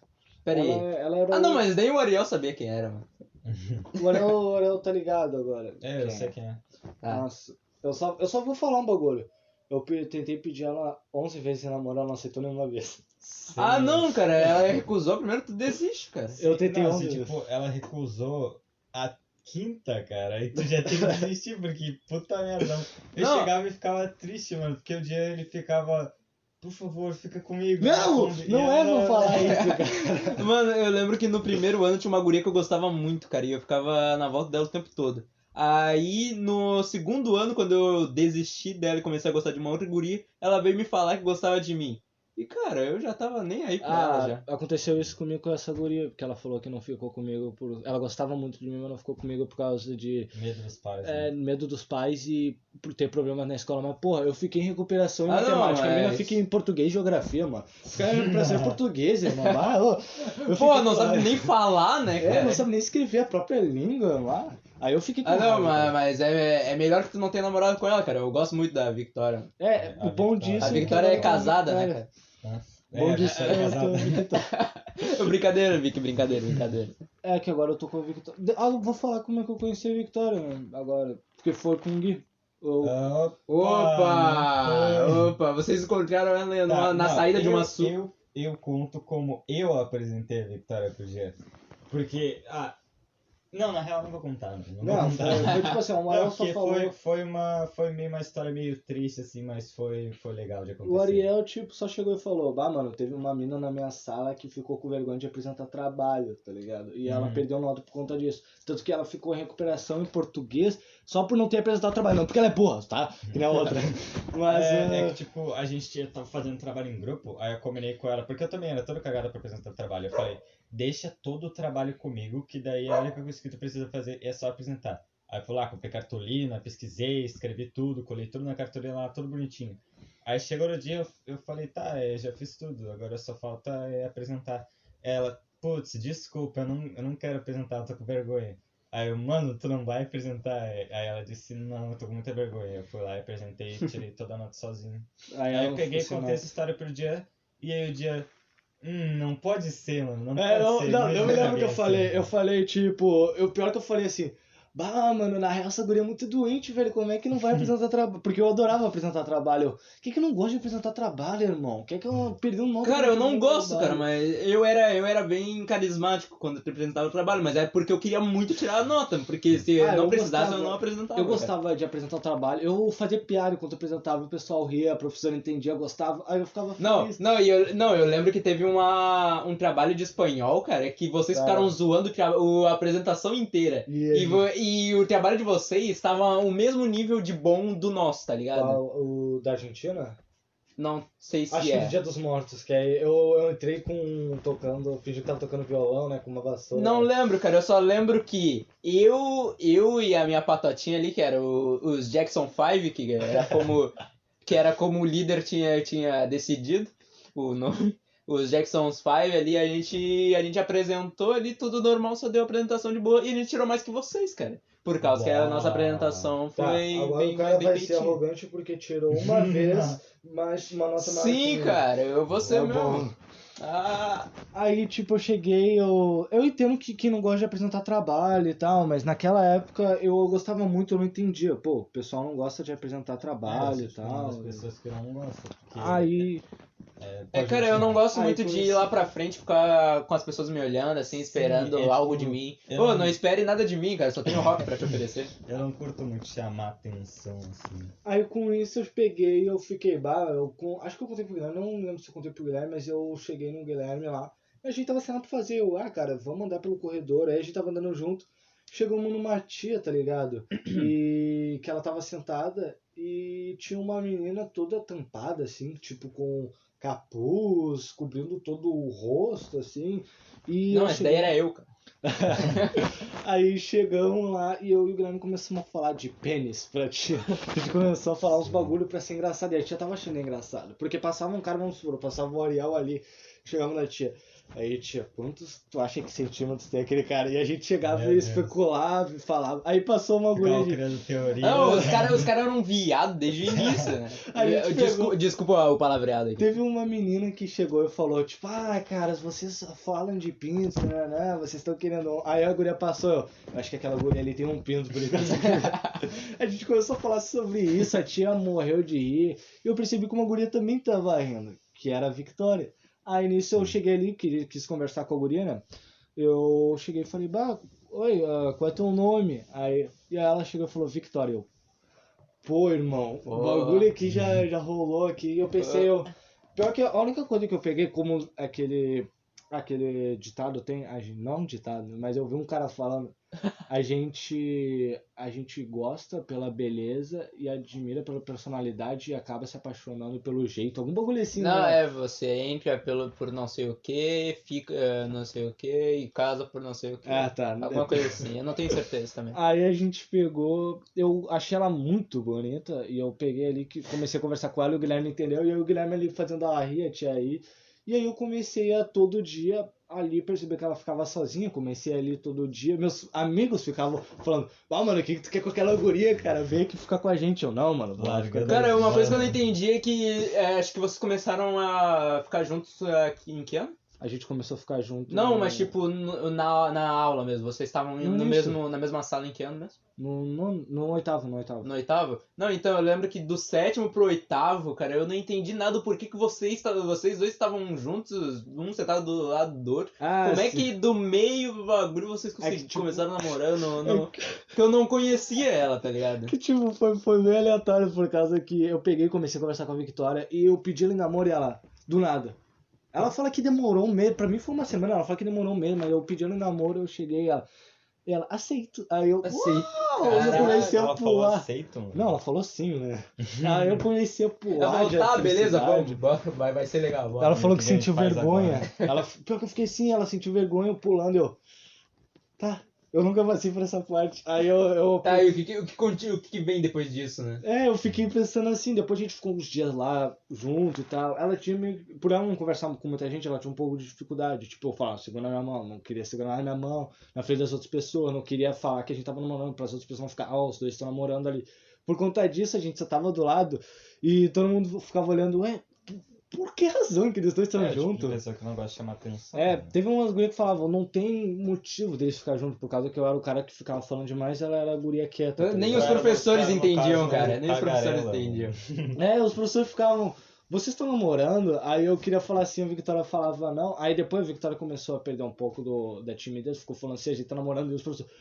Pera aí. Ela, ela era Ah, não, mas nem o Ariel sabia quem era, mano. O Ariel, o Ariel tá ligado agora. É, eu Quem sei quem é. Tá. Nossa, eu só, eu só vou falar um bagulho. Eu tentei pedir ela 11 vezes em namoro, ela não aceitou nenhuma vez. Ah, não, cara, ela recusou, primeiro tu desiste, cara. Eu tentei Não, 11 assim, vezes. tipo, ela recusou a quinta, cara, e tu já tem que desistir, porque puta merda. Eu Não. chegava e ficava triste, mano, porque o dia ele ficava, por favor, fica comigo. Não, não é pra falar isso, cara. Mano, eu lembro que no primeiro ano tinha uma guria que eu gostava muito, cara, e eu ficava na volta dela o tempo todo. Aí, no segundo ano, quando eu desisti dela e comecei a gostar de uma outra guria, ela veio me falar que gostava de mim. E, cara, eu já tava nem aí com ela já. Ah, aconteceu isso comigo com essa guria, porque ela falou que não ficou comigo por. Ela gostava muito de mim, mas não ficou comigo por causa de Medo dos pais. é, né? medo dos pais e por ter problemas na escola. Mas, porra, eu fiquei em recuperação em Ah, não, matemática. A menina fica em português e geografia, mano. Os caras pra ser português, irmão. Ah, ô, eu Pô, não sabe nem falar, né, É, cara? não sabe nem escrever a própria língua lá. Aí eu fiquei com Ah, não, raiva, mas, cara. mas é, é melhor que tu não tenha namorado com ela, cara. Eu gosto muito da Victoria. É, A o bom Victoria- disso A é Victoria ela é casada, né, Victoria. Cara? Bom É, disso é, é, é Victor. brincadeira, Vic, brincadeira, brincadeira. É que agora eu tô com a Victoria. Ah, eu vou falar como é que eu conheci a Victoria né, agora. Porque foi com o Gui. Eu- Opa! Opa! Opa! Vocês encontraram ela numa- Tá, na não, saída de eu- uma su... Eu, eu conto como eu apresentei a Victoria pro Gia. Porque, ah, não, na real não vou contar. Não, não vou Não, contar. foi, foi tipo assim, o Não, Ariel só porque falou. foi, foi, uma, foi meio uma história meio triste, assim, mas foi, foi legal de acontecer. O Ariel, tipo, só chegou e falou, bah, mano, teve uma mina na minha sala que ficou com vergonha de apresentar trabalho, tá ligado? E ela Uhum. perdeu nota por conta disso. Tanto que ela ficou em recuperação em português só por não ter apresentado trabalho. Não porque ela é burra, tá? Que nem a outra. Mas, É, é, é que, tipo, a gente tava fazendo trabalho em grupo, aí eu combinei com ela, porque eu também era toda cagada pra apresentar trabalho. Eu falei, deixa todo o trabalho comigo, que daí a única coisa que tu precisa fazer é só apresentar. Aí eu fui lá, comprei cartolina, pesquisei, escrevi tudo, colei tudo na cartolina lá, tudo bonitinho. Aí chegou no dia, eu, eu falei, tá, é, já fiz tudo, agora só falta é, apresentar. Ela, putz, desculpa, eu não, eu não quero apresentar, eu tô com vergonha. Aí eu, mano, tu não vai apresentar? Aí ela disse, não, eu tô com muita vergonha. Eu fui lá e apresentei tirei toda a nota sozinho. Aí, Aí eu peguei funcionou. contei essa história pro dia, e aí o dia, hum, não pode ser, mano, não É, pode eu, ser. não, eu me lembro que eu falei, né? eu falei, tipo, eu, pior que eu falei assim, bah, mano, na real essa guria é muito doente, velho, como é que não vai apresentar trabalho? Porque eu adorava apresentar trabalho. Eu, que que eu não gosto de apresentar trabalho, irmão? Que que eu perdi um nome Cara, eu não gosto, trabalho? cara, mas eu era, eu era bem carismático quando eu apresentava o trabalho, mas é porque eu queria muito tirar a nota, porque se Ah, eu não eu precisasse gostava. eu não apresentava. Eu cara. gostava de apresentar o trabalho, eu fazia piada enquanto eu apresentava, o pessoal ria, a professora entendia, gostava, aí eu ficava Não, feliz. não, e eu, não, eu lembro que teve uma, um trabalho de espanhol, cara, que vocês Tá. ficaram zoando o o- a apresentação inteira. E, E, e o trabalho de vocês estava o mesmo nível de bom do nosso, tá ligado? Qual, o da Argentina? Não sei se Acho que é. do Dia dos Mortos, que aí eu, eu entrei com tocando, fingi que tava tocando violão, né, com uma vassoura. Não lembro, cara. Eu só lembro que eu, eu e a minha patotinha ali, que era o- os Jackson 5, que era como que era como o líder tinha, tinha decidido o nome. Os Jacksons 5 ali, a gente, a gente apresentou ali, tudo normal, só deu apresentação de boa e a gente tirou mais que vocês, cara. Por causa que a nossa Uau. apresentação Tá, foi agora bem o cara bem vai ser feitinha. arrogante porque tirou uma vez, mas uma nota maior Sim, cara, eu vou ser É mesmo. bom. Ah, Aí, tipo, eu cheguei, eu. Eu entendo que, que não gosta de apresentar trabalho e tal, mas naquela época eu gostava muito, eu não entendia. Pô, o pessoal não gosta de apresentar trabalho É, e tal. das pessoas que não gostam. porque, Aí. É, É, cara, eu não gosto Aí, muito de ir lá pra frente ficar com as pessoas me olhando, assim, esperando é, algo tipo, de mim. eu Pô, não- não espere nada de mim, cara, só tenho rock pra te oferecer. Eu não curto muito chamar atenção, assim. Aí com isso eu peguei, eu fiquei, bah, eu com, acho que eu contei pro Guilherme, não lembro se eu contei pro Guilherme, mas eu cheguei no Guilherme lá, e a gente tava saindo pra fazer, eu, ah, cara, vamos andar pelo corredor, aí a gente tava andando junto, chegamos numa tia, tá ligado? E que ela tava sentada e tinha uma menina toda tampada, assim, tipo com capuz, cobrindo todo o rosto, assim, e Não, essa cheguei- era eu, cara. Aí chegamos lá e eu e o Guilherme começamos a falar de pênis pra tia. A gente começou a falar uns bagulho pra ser engraçado. E a tia tava achando engraçado. Porque passava um cara, vamos supor, passava o Ariel ali, chegava na tia. Aí, tia, quantos tu acha que centímetros tem aquele cara? E a gente chegava Meu e Deus. especulava e falava. Aí passou uma agulha de. teoria. Não, os caras os cara eram viados desde o início, né? A gente Eu- desculpa, pegou- desculpa o palavreado aqui. Teve uma menina que chegou e falou, tipo, ah, cara, vocês só falam de pintos, né, né? Vocês estão querendo. um." Aí a guria passou, eu, eu acho que aquela guria ali tem um pinto por isso. a gente começou a falar sobre isso, a tia morreu de rir. E eu percebi que uma guria também tava rindo, que era a Victoria. Aí nisso eu cheguei ali, quis, quis conversar com a guria, né? Eu cheguei e falei, bah, oi, ah, qual é teu nome? Aí, e aí ela chegou e falou, Victoria. Eu, Pô, irmão, o Pô. bagulho aqui já, já rolou aqui. Eu pensei, eu. Pior que a única coisa que eu peguei, como aquele. Aquele ditado tem. Não um ditado, mas eu vi um cara falando. A gente. A gente gosta pela beleza e admira pela personalidade e acaba se apaixonando pelo jeito. Algum bagulho assim, Não, né? é, você entra pelo, por não sei o que, fica eh, não sei o que e casa por não sei o que. Ah, tá. Alguma coisa assim, eu não tenho certeza também. Aí a gente pegou, eu achei ela muito bonita e eu peguei ali que comecei a conversar com ela e o Guilherme entendeu e aí o Guilherme ali fazendo a tia aí. E aí eu comecei a todo dia ali perceber que ela ficava sozinha, comecei ali todo dia. Meus amigos ficavam falando: "Ah, mano, o que que tu quer com aquela guria, cara? Vem aqui ficar com a gente". Eu não, mano, Larga fica da- Cara, uma coisa que eu não entendi é que eh, acho que vocês começaram a ficar juntos aqui em que ano? A gente começou a ficar junto. Não, no- mas tipo na, na aula mesmo. Vocês estavam no Isso. mesmo, na mesma sala em que ano mesmo? no, no, no oitavo, no oitavo. No oitavo? Não, então eu lembro que do sétimo pro oitavo, cara, eu não entendi nada do porquê que vocês, vocês dois estavam juntos, um sentado do lado do outro. Ah, Como é sim. que do meio do bagulho vocês É conseguiram tipo- começaram namorando? No, no... Que eu não conhecia ela, tá ligado? Que tipo, foi, foi meio aleatório por causa que eu peguei e comecei a conversar com a Victoria e eu pedi ela em namoro e ela, do nada. Ela fala que demorou um mês, pra mim foi uma semana, ela fala que demorou um mês, mas eu pedi ela em namoro, eu cheguei ela, e ela, aceito. Aí eu, Assim. uau, eu comecei a ela falou pular. aceito, mano. Não, ela falou sim, né? Aí eu comecei a Ela pular falou, de tá, beleza, vamos, vai, vai ser legal. bora. Ela falou que que sentiu vergonha. Ela, pior que eu fiquei assim, ela sentiu vergonha pulando, eu. Tá. Eu nunca passei por essa parte. Aí eu. eu Tá, e o que, o, que, o que vem depois disso, né? É, eu fiquei pensando assim, depois a gente ficou uns dias lá junto e tal. Ela tinha meio. Por ela não conversar com muita gente, ela tinha um pouco de dificuldade. Tipo, eu falava, segura na minha mão, não queria segurar na minha mão, na frente das outras pessoas, não queria falar que a gente tava namorando, para as outras pessoas não ficar, ó, os dois estão namorando ali. Por conta disso, a gente só tava do lado e todo mundo ficava olhando, ué, por que razão que eles dois estão É, tipo juntos? pessoa que não gosta de chamar atenção. É, né? teve umas gurias que falavam, não tem motivo deles ficar juntos, por causa que eu era o cara que ficava falando demais, ela era a guria quieta. tá Nem os professores caso, entendiam, no cara. Nem os professores entendiam. É, os professores ficavam. Vocês estão namorando? Aí eu queria falar assim, a Victoria falava não. Aí depois a Victoria começou a perder um pouco do, da timidez, ficou falando assim, a gente tá namorando e os professores.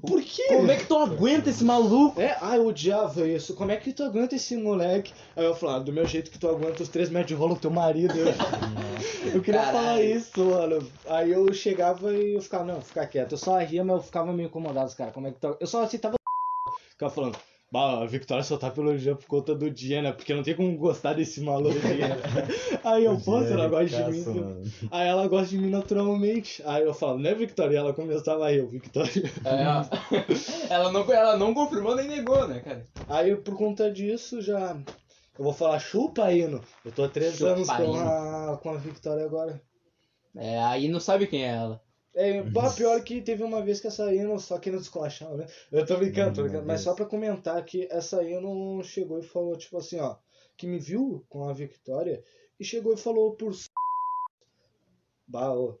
Por quê? Como é que tu aguenta esse maluco? É, ah, eu odiava isso. Como é que tu aguenta esse moleque? Aí eu falava, do meu jeito que tu aguenta os três metros de rolo com teu marido. Eu, eu queria Caralho. falar isso, mano. Aí eu chegava e eu ficava, não, ficar quieto. Eu só ria, mas eu ficava meio incomodado, cara. Como é que tu... Eu só aceitava Ficava falando, bah, a Victoria só tá pelo dia por conta do dia, né? Porque não tem como gostar desse maluco aí. né? Aí eu, pô, você não gosta de mim. Mano. Aí ela gosta de mim naturalmente. Aí eu falo, né, Victoria? E ela começava aí, eu, Victoria. É, ó. ela, não, ela não confirmou nem negou, né, cara? Aí por conta disso já. Eu vou falar chupa, Ino. Eu tô há três Chupa, anos com a, com a Victoria agora. É, aí não sabe quem é ela. É, bah, pior que teve uma vez que essa Ino só querendo descolachar, né? Eu tô brincando, tô brincando. Mas só pra comentar que essa Ino chegou e falou, tipo assim, ó. Que me viu com a Victoria e chegou e falou por. Bah, ô.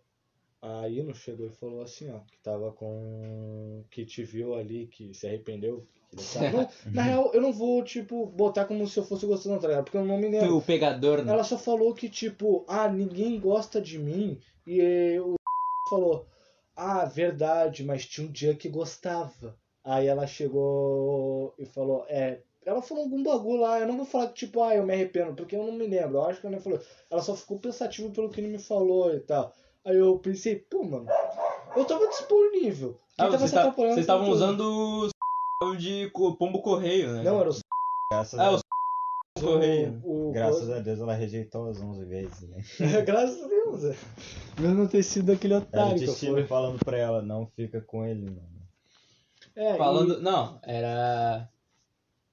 A Ino chegou e falou assim, ó. Que tava com. Que te viu ali, que se arrependeu. que Não, na real, eu não vou, tipo, botar como se eu fosse gostando, não, tá ligado? Porque eu não me lembro. O pegador, né? Ela só falou que, tipo, ah, ninguém gosta de mim. E o falou, ah, verdade, mas tinha um dia que gostava. Aí ela chegou e falou, é. Ela falou algum bagulho lá, eu não vou falar que, tipo, ah, eu me arrependo, porque eu não me lembro. Eu acho que ela nem falou. Ela só ficou pensativa pelo que ele me falou e tal. Aí eu pensei, pô, mano, eu tava disponível. Quem Ah, tava vocês estavam usando o de pombo correio, né? Não, era o Ah, o o, o Graças a Deus ela rejeitou as 11 vezes, né? Graças a Deus. é. Mesmo não ter sido aquele Era o otário que eu destino falando pra ela, não fica com ele, mano. É, e- Falando. Não, era.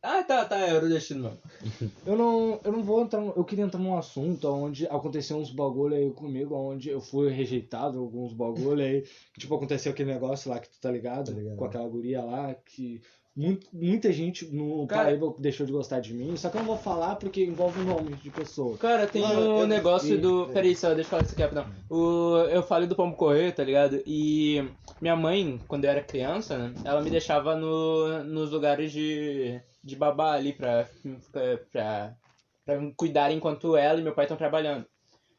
Ah, tá, tá, era o destino mesmo. Eu não, eu não vou entrar. Eu queria entrar num assunto onde aconteceu uns bagulho aí comigo, onde eu fui rejeitado, alguns bagulho aí. Tipo, aconteceu aquele negócio lá que tu tá ligado? Tá ligado. Com aquela guria lá, que muito, muita gente no Cara- Paraíba deixou de gostar de mim. Só que eu não vou falar porque envolve o nome de pessoa. Cara, tem Mano, o eu- negócio e- do. Peraí, só deixa eu falar isso aqui rapidão. O... Eu falei do pombo correio, tá ligado? E minha mãe, quando eu era criança, né? Ela me deixava no... nos lugares de, de babá ali pra, pra... pra me cuidar enquanto ela e meu pai estão trabalhando.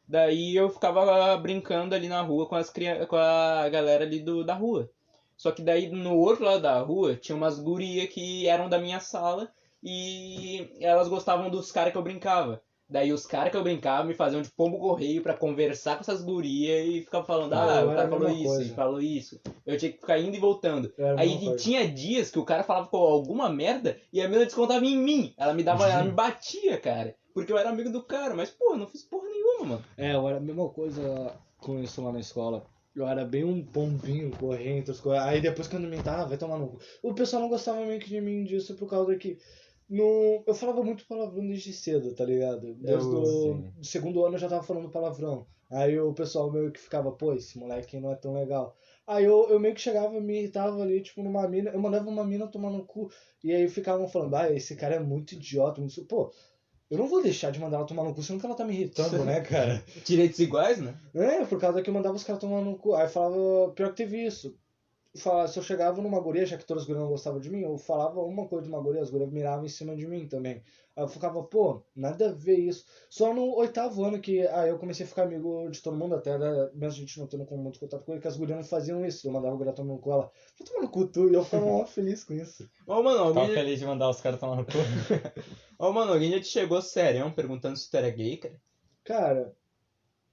Daí eu ficava brincando ali na rua com, as cria... com a galera ali do... da rua. Só que daí no outro lado da rua tinha umas gurias que eram da minha sala e elas gostavam dos caras que eu brincava. Daí os caras que eu brincava me faziam de pombo correio pra conversar com essas gurias e ficava falando, Ah, ah, eu o cara falou isso, coisa. falou isso. Eu tinha que ficar indo e voltando. Aí tinha dias que o cara falava com alguma merda e a mina descontava em mim. Ela me dava, ela me batia, cara. Porque eu era amigo do cara, mas pô, eu não fiz porra nenhuma, mano. É, eu era a mesma coisa com isso lá na escola. Eu era bem um pombinho correndo, outras coisas. Aí depois quando me tava, vai tomar no cu. O pessoal não gostava meio que de mim disso por causa que. No... Eu falava muito palavrão desde cedo, tá ligado? Desde o do segundo ano eu já tava falando palavrão. Aí o pessoal meio que ficava, pô, esse moleque não é tão legal. Aí eu, eu meio que chegava, me irritava ali, tipo, numa mina. Eu mandava uma mina tomar no cu. E aí ficavam falando, ah, esse cara é muito idiota. Muito... Pô, eu não vou deixar de mandar ela tomar no cu, senão que ela tá me irritando, né, cara? Direitos iguais, né? É, por causa que eu mandava os caras tomar no cu. Aí falava, pior que teve isso. Falava, se eu chegava numa guria, já que todas as gurias não gostavam de mim, eu falava uma coisa de uma guria, as gurias miravam em cima de mim também. Aí eu ficava, pô, nada a ver isso. Só no oitavo ano que aí eu comecei a ficar amigo de todo mundo, até né, mesmo a gente não tendo com muito contato com ele, que as gurias não faziam isso. Eu mandava a guria tomar no cu, ela, vai tomar no cu tu, e eu ficava mó feliz com isso. Ô, mano, Tava alguém, feliz de mandar os caras tomar no cu. Ô, mano, alguém já te chegou sério perguntando se tu era gay, cara? Cara,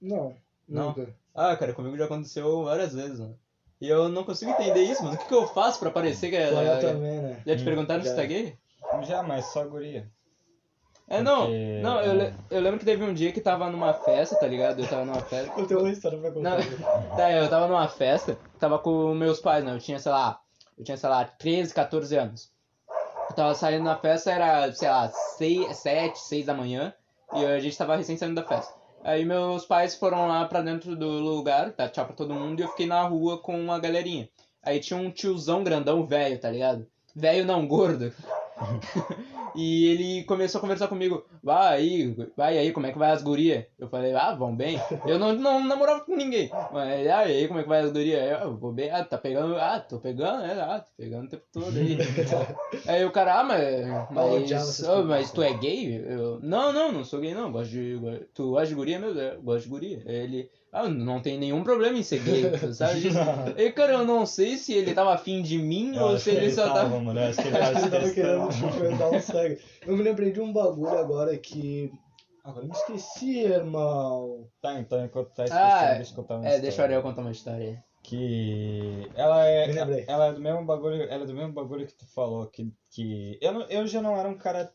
não, Não? nunca. Ah, cara, comigo já aconteceu várias vezes, mano. E eu não consigo entender isso, mano. O que, que eu faço pra parecer que Agora é. também, né? Já te Hum, perguntaram se já. tá gay? Já, mas só guria. É, não, Porque- não, eu, le- eu lembro que teve um dia que tava numa festa, tá ligado? Eu tava numa festa. Eu tenho uma história pra contar. Não, tá, eu tava numa festa, tava com meus pais, né? Eu tinha, sei lá, eu tinha, sei lá, 13, 14 anos. Eu tava saindo na festa, era, sei lá, 6, 7, 6 da manhã, e a gente tava recém saindo da festa. Aí meus pais foram lá pra dentro do lugar, tá, tchau pra todo mundo, e eu fiquei na rua com uma galerinha. Aí tinha um tiozão grandão velho, tá ligado? Velho não, gordo. E ele começou a conversar comigo, vai aí, vai aí, como é que vai as gurias? Eu falei, ah, vão bem. Eu não, não namorava com ninguém. Mas ah, e aí, como é que vai as gurias? Eu vou bem, ah, tá pegando, ah, tô pegando, é, ah, tô pegando o tempo todo aí. aí o cara, ah, mas, mas, oh, mas tu é gay? Eu, não, não, não sou gay não, gosto de, tu gosta de guria mesmo? Eu gosto de guria. Ele, ah, não tem nenhum problema em ser gay, sabe? E cara, eu não sei se ele tava afim de mim Eu ou se ele só tava... mano. Eu acho que ele Acho tava que ele tava querendo dar um sangue. Eu me lembrei de um bagulho agora que. Agora eu me esqueci, irmão. Tá, então enquanto tá Ah, esquecendo, deixa eu contar uma É, história. deixa o Ariel contar uma história aí. Que ela é, ela é do mesmo bagulho, ela é do mesmo bagulho que tu falou que que eu não, eu já não era um cara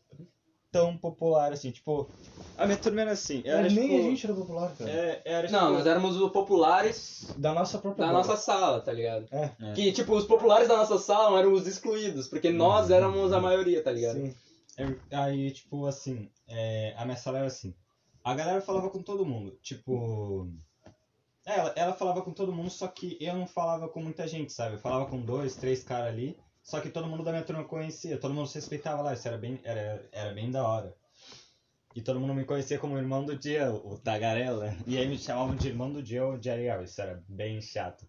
tão popular assim, tipo, a minha turma era assim, era Mas nem tipo, a gente era popular, cara. é, era tipo, Não, nós éramos os populares Da nossa própria da nossa sala, tá ligado? É. É. Que, tipo, os populares da nossa sala eram os excluídos, porque nós éramos a maioria, tá ligado? Sim. É, Aí, tipo, assim, é, a minha sala era assim. A galera falava com todo mundo. Tipo. é, Ela, ela falava com todo mundo, só que eu não falava com muita gente, sabe? Eu falava com dois, três caras ali. Só que todo mundo da minha turma conhecia, todo mundo se respeitava lá, isso era bem, era, era bem da hora. E todo mundo me conhecia como irmão do dia, o Tagarela. E aí me chamavam de irmão do dia ou de Ariel, isso era bem chato.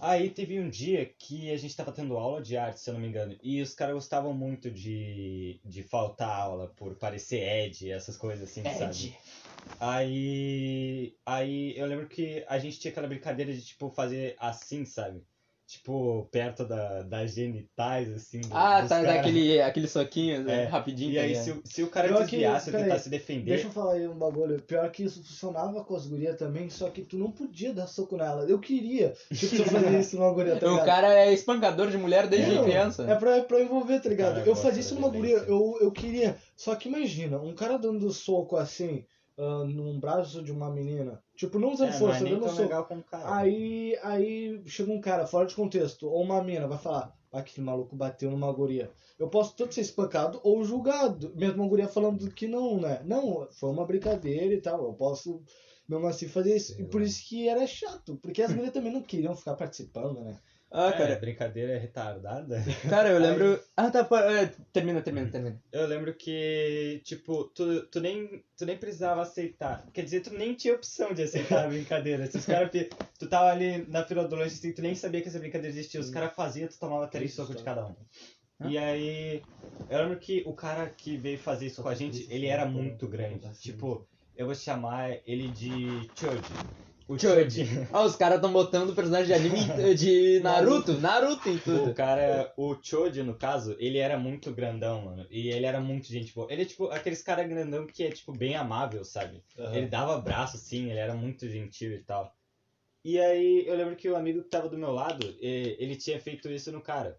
Aí teve um dia que a gente tava tendo aula de arte, se eu não me engano, e os caras gostavam muito de, de faltar aula por parecer Ed, essas coisas assim, sabe? Ed. Aí, aí eu lembro que a gente tinha aquela brincadeira de, tipo, fazer assim, sabe? Tipo, perto da, das genitais, assim, do, Ah, tá, cara. daquele aquele soquinho, né, É, rapidinho. E tá aí, ligado? se, o- se o cara Pior que- desviasse ou peraí, tentar se defender... Deixa eu falar aí um bagulho. Pior que isso funcionava com as gurias também, só que tu não podia dar soco nela. Eu queria. Tipo, se eu fazia isso numa guria, tá O cara é espancador de mulher desde Não, criança. É pra, é pra envolver, tá ligado? Cara, eu gosta fazia isso numa guria, eu, eu queria. Só que imagina, um cara dando soco assim, ah, num braço de uma menina. Tipo, não usando É, não é força, nem dando tão soco. legal com o cara. Aí, aí chega um cara fora de contexto, ou uma mina, vai falar, ah, aquele maluco bateu numa guria. Eu posso tanto ser espancado ou julgado, mesmo a guria falando que não, né? Não, foi uma brincadeira e tal, eu posso mesmo assim fazer isso. E por isso que era chato, porque as gurias também não queriam ficar participando, né? Ah, É, cara. brincadeira é retardada. Cara, eu lembro. Ah, tá. é, Termina, termina, termina. Eu lembro que, tipo, tu, tu, nem, tu nem precisava aceitar. Quer dizer, tu nem tinha opção de aceitar a brincadeira. Se os caras. Tu tava ali na fila do lanche, assim, tu nem sabia que essa brincadeira existia. Os caras faziam, tu tomava três socos de cada um. E aí. Eu lembro que o cara que veio fazer isso com a gente, ele era muito grande. Tipo, eu vou chamar ele de Choji. O Choji. Ah, os caras tão botando personagem de anime de Naruto. Naruto em O tudo. cara, o Choji, no caso, ele era muito grandão, mano. E ele era muito gente boa. Ele é tipo aqueles cara grandão que é, tipo, bem amável, sabe? Ele dava abraço, assim, ele era muito gentil e tal. E aí, eu lembro que o amigo que tava do meu lado, e- ele tinha feito isso no cara.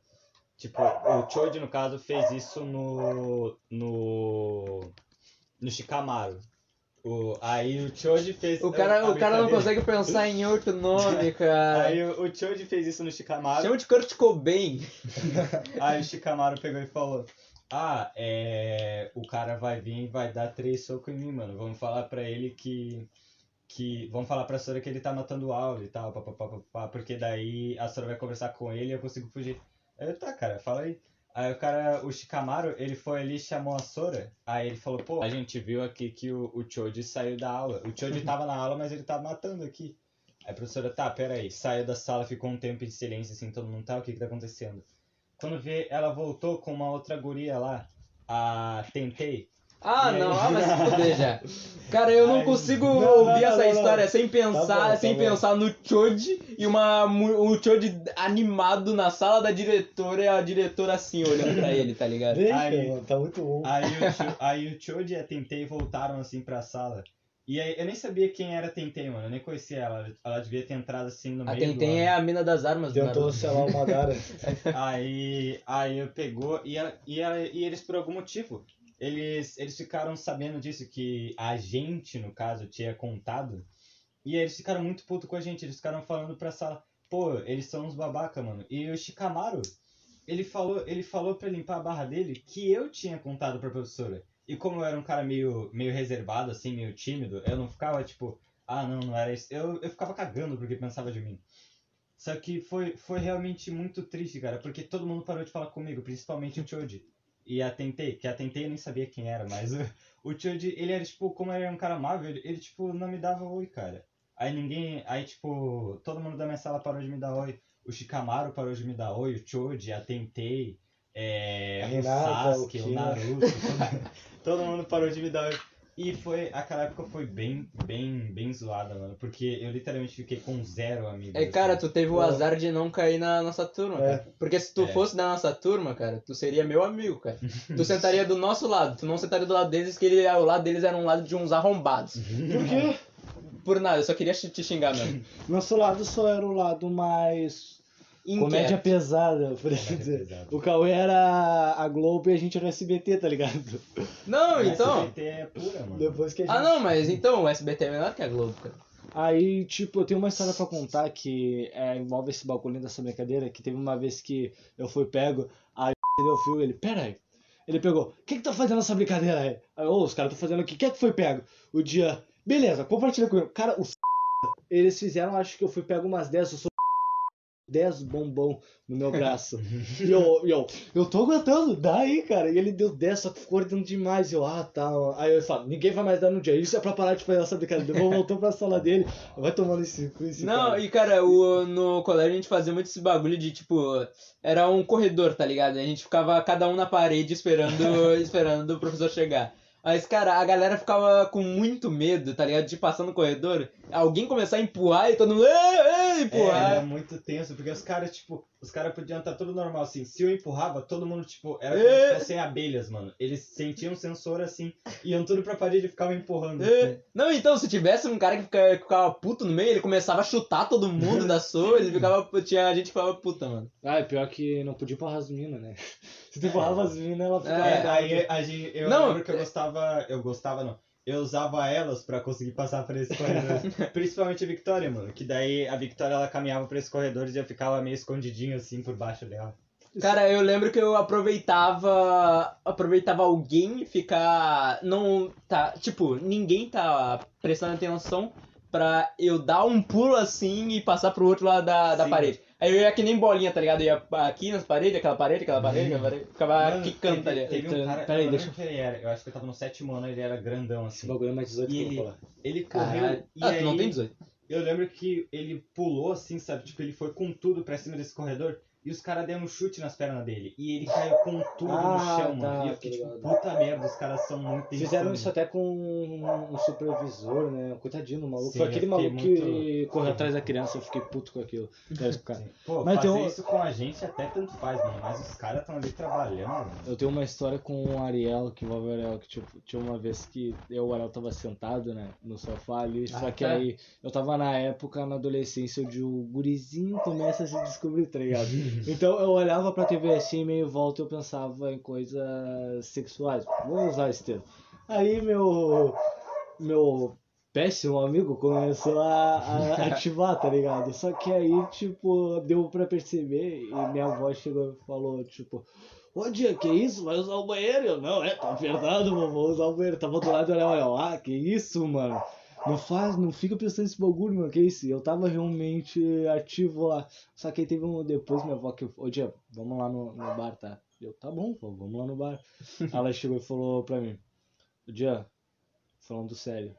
Tipo, o Choji, no caso, fez isso no. no. no Shikamaru. O, aí o Choji fez. O cara, o cara não consegue pensar em outro nome, cara. Aí o, o Choji fez isso no Shikamaru. Chama de Kurt Cobain. Aí o Shikamaru pegou e falou: Ah, é. O cara vai vir e vai dar três socos em mim, mano. Vamos falar pra ele que. que vamos falar pra Sora que ele tá matando o Alvo e tal, papapá, porque daí a Sora vai conversar com ele e eu consigo fugir. Aí eu, tá, cara, fala aí. Aí o cara, o Shikamaru, ele foi ali e chamou a Sora. Aí ele falou, pô, a gente viu aqui que o, o Choji saiu da aula. O Choji tava na aula, mas ele tava matando aqui. Aí a professora, tá, peraí, saiu da sala, ficou um tempo em silêncio, assim, todo mundo tá, o que que tá acontecendo? Quando vê, ela voltou com uma outra guria lá, a Tentei. Ah, não, ah, mas se fuder já. Cara, eu não Ai, consigo não, ouvir não, essa não, não. história sem pensar, Tá bom, tá sem bom. pensar no Choji e uma um Choji animado na sala da diretora e a diretora assim olhando pra ele, tá ligado? Deixa, Aí- mano, tá muito bom. Aí o, aí o Choji e a Tentei voltaram, assim, pra sala. E aí, eu nem sabia quem era a Tentei, mano, eu nem conhecia ela. Ela devia ter entrado, assim, no A meio do Tentem ano. é a mina das armas do Tentou selar uma Madara. Aí, aí eu pegou e, ela, e, ela, e eles por algum motivo eles, eles ficaram sabendo disso, que a gente, no caso, tinha contado. E eles ficaram muito putos com a gente. Eles ficaram falando pra sala, pô, eles são uns babaca, mano. E o Shikamaru, ele falou, ele falou pra limpar a barra dele que eu tinha contado pra professora. E como eu era um cara meio, meio reservado, assim, meio tímido, eu não ficava tipo, ah, não, não era isso. Eu, eu ficava cagando porque pensava de mim. Só que foi, foi realmente muito triste, cara, porque todo mundo parou de falar comigo, principalmente o Choji. E a Tentei, que a Tentei eu nem sabia quem era, mas o, o Choji, ele era tipo, como ele era um cara amável, ele, ele tipo, não me dava oi, cara. Aí ninguém, aí tipo, todo mundo da minha sala parou de me dar oi. O Shikamaru parou de me dar oi, o Choji, a Tentei, é, A o Renata, o Sasuke, o, Kira. Naruto, todo, todo mundo parou de me dar oi. E foi, aquela época foi bem, bem, bem zoada, mano, porque eu literalmente fiquei com zero amigos. É, cara, assim. tu teve o azar de não cair na nossa turma, É. cara. Porque se tu É. fosse da nossa turma, cara, tu seria meu amigo, cara. Tu sentaria do nosso lado, tu não sentaria do lado deles, que ele, o lado deles era um lado de uns arrombados. Por quê? Por nada, eu só queria te te xingar mesmo. Nosso lado só era o lado mais. Comédia pesada, por assim dizer. O Cauê era a Globo e a gente era o SBT, tá ligado? Não, Mas então. SBT é pura, mano. Depois que a gente. Ah, não, mas então o SBT é menor que a Globo, cara. Aí, tipo, eu tenho uma história pra contar que é, envolve esse bagulho dessa brincadeira, que teve uma vez que eu fui pego, aí o fio, ele, pera aí. Ele pegou, quem que tá fazendo essa brincadeira aí? Aí, ô, os caras estão fazendo aqui, quem é que foi pego? O dia, beleza, compartilha comigo. Cara, os eles fizeram, acho que eu fui pego umas 10, eu sou 10 bombom no meu braço. e eu, eu, eu tô aguentando, dá aí, cara. E ele deu 10, só que ficou ordendo demais. E eu, ah, tá. Aí eu falo, ninguém vai mais dar no dia. Isso é pra parar de fazer essa brincadeira. Depois voltou pra sala dele, vai tomando esse, esse Não, cara. e cara, o, no colégio a gente fazia muito esse bagulho de tipo. Era um corredor, tá ligado? A gente ficava cada um na parede esperando, esperando o professor chegar. Mas, cara, a galera ficava com muito medo, tá ligado? De passar no corredor, alguém começar a empurrar e todo mundo. "Ei, ei", É, empurrar. era muito tenso, porque os caras, tipo, os caras podiam estar tudo normal, assim. Se eu empurrava, todo mundo, tipo, era como É. se fossem abelhas, mano. Eles sentiam um sensor assim, iam tudo pra parede e ficavam empurrando. É. Não, então, se tivesse um cara que fica- que ficava puto no meio, ele começava a chutar todo mundo da sua, ele ficava. Tinha a gente que ficava puta, mano. Ah, é pior que não podia empurrar as minas, né? Se tu empurrava as minas, ela ficava. É, É, aí a gente, eu Não. lembro que eu gostava, eu gostava não, eu usava elas pra conseguir passar por esse corredor. Principalmente a Victoria, mano, que daí a Victoria ela caminhava por esses corredores e eu ficava meio escondidinho assim por baixo dela. Cara, eu lembro que eu aproveitava. Aproveitava alguém ficar. Não. Tá. Tipo, ninguém tá prestando atenção pra eu dar um pulo assim e passar pro outro lado da, da parede. Aí eu ia que nem bolinha, tá ligado? Eu ia aqui nas paredes, aquela parede, aquela parede, aquela parede. Ficava Mano, quicando, tá teve, ligado? teve um Então, cara, peraí, eu deixa quem ele era, eu acho que eu tava no sétimo ano, ele era grandão assim. bagulho é mais 18 que eu E falar. Ele correu e Ah, aí... tu não tem 18. Eu lembro que ele pulou assim, sabe? Tipo, ele foi com tudo pra cima desse corredor e os caras deram um chute nas pernas dele. E ele caiu com tudo no Ah, chão, tá, mano. E eu fiquei tá tipo, ligado. puta merda, os caras são muito Fizeram isso até com um, um supervisor, né? Coitadinho do maluco. Sim, Foi aquele fiquei maluco que muito- correu atrás da criança, eu fiquei puto com aquilo. Pô, Mas fazer um- isso com a gente até tanto faz, mano. Mas os caras estão ali trabalhando, mano. Eu tenho uma história com o Ariel, que envolve o Ariel, que tipo, tinha uma vez que eu e o Ariel tava sentado, né, no sofá ali, só Ah, que tá. aí eu tava na época, na adolescência, onde o gurizinho começa a se descobrir, tá ligado? Então eu olhava pra TV assim, meio volta, e eu pensava em coisas sexuais, vou usar esse termo. Aí meu, meu péssimo amigo começou a, a ativar, tá ligado? Só que aí, tipo, deu pra perceber e minha avó chegou e falou, tipo, Ô dia, que isso? Vai usar o banheiro? Eu, não, é, tá apertado, vou usar o banheiro. Tava do lado do Léo, eu, ah, que isso, mano? Não faz, não fica pensando nesse bagulho, mano, que isso? Eu tava realmente ativo lá. Só que aí teve um depois, minha avó que, ô dia, vamos lá no, no bar, tá? Eu, tá bom, pô, vamos lá no bar. Ela chegou e falou pra mim, dia, falando sério.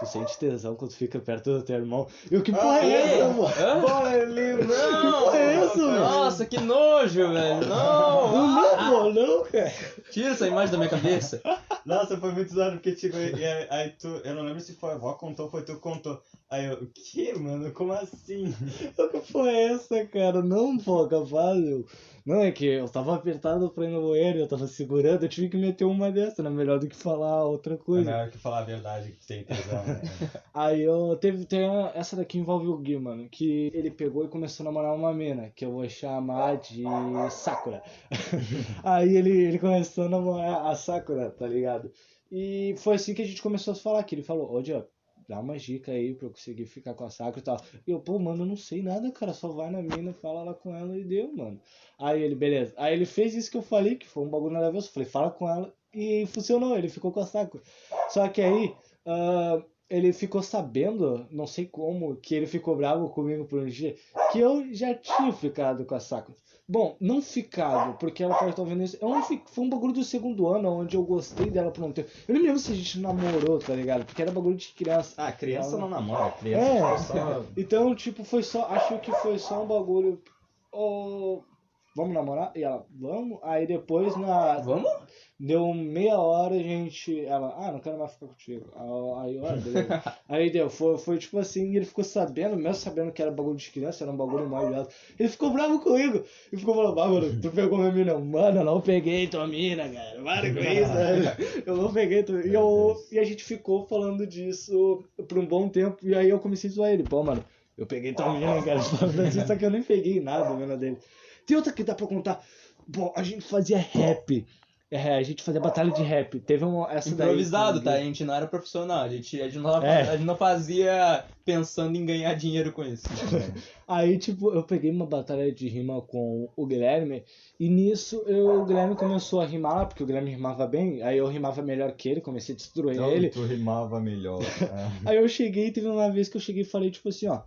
Tu sente tesão quando fica perto do teu irmão. Eu, que porra é Ah, essa, é? mano? Hã? Bora, livro! Não! porra é essa, mano? Nossa, que nojo, velho! Não! Não, pô, não, cara. Tira essa imagem da minha cabeça. Nossa, foi muito zoado, porque tipo, e aí, aí tu, eu não lembro se foi a avó contou ou foi tu que contou. Aí eu, o que, mano? Como assim? Que porra é essa, cara? Não, pô, capaz, eu... Não, é que eu tava apertado pra ir no banheiro, eu tava segurando, eu tive que meter uma dessa, né? Melhor do que falar outra É coisa. melhor que falar a verdade que tem tesão, né? Aí eu teve, tem essa daqui envolve o Gui, mano, que ele pegou e começou a namorar uma mina, que eu vou chamar de Sakura. Aí ele, ele começou a namorar a Sakura, tá ligado? E foi assim que a gente começou a falar, que ele falou, ô Diego, dá uma dica aí pra eu conseguir ficar com a Sakura e tal. E eu, pô, mano, eu não sei nada, cara, só vai na mina, fala lá com ela e deu, mano. Aí ele, beleza. Aí ele fez isso que eu falei, que foi um bagulho na level, eu falei, fala com ela. E funcionou, ele ficou com a Sakura. Só que aí, ah, ele ficou sabendo, não sei como, que ele ficou bravo comigo por um dia, que eu já tinha ficado com a Sakura. Bom, não ficado, porque ela pode estar ouvindo isso. Foi um bagulho do segundo ano, onde eu gostei dela por um tempo. Eu não me lembro se a gente namorou, tá ligado? Porque era bagulho de criança. Ah, criança não namora, criança É, só... então, tipo, foi só. Acho que foi só um bagulho. Ô, vamos namorar? E ela, vamos? Aí depois na. Vamos? Deu meia hora, a gente. Ela, ah, não quero mais ficar contigo. Aí, eu, ah, beleza. Aí deu, foi, foi tipo assim, ele ficou sabendo, mesmo sabendo que era bagulho de criança, era um bagulho mal. Ele ficou bravo comigo. E ficou falando, ah, mano, tu pegou minha mina. Mano, eu não peguei tua mina, cara. Para com isso, velho. Eu não peguei tua e, eu, e a gente ficou falando disso por um bom tempo. E aí eu comecei a zoar ele. Pô, mano, eu peguei tua mina, cara. Só que eu nem peguei nada, mina dele. Tem outra que dá pra contar. Bom, a gente fazia rap. É, a gente fazia batalha de rap. Teve uma, essa daí Improvisado, que- tá? A gente não era profissional, a gente, a gente, não, É. a gente não fazia pensando em ganhar dinheiro com isso. Aí, tipo, eu peguei uma batalha de rima com o Guilherme, e nisso eu, o Guilherme começou a rimar, porque o Guilherme rimava bem, aí eu rimava melhor que ele, comecei a destruir Então, ele. tu rimava melhor. É. Aí eu cheguei, teve uma vez que eu cheguei e falei, tipo assim, ó.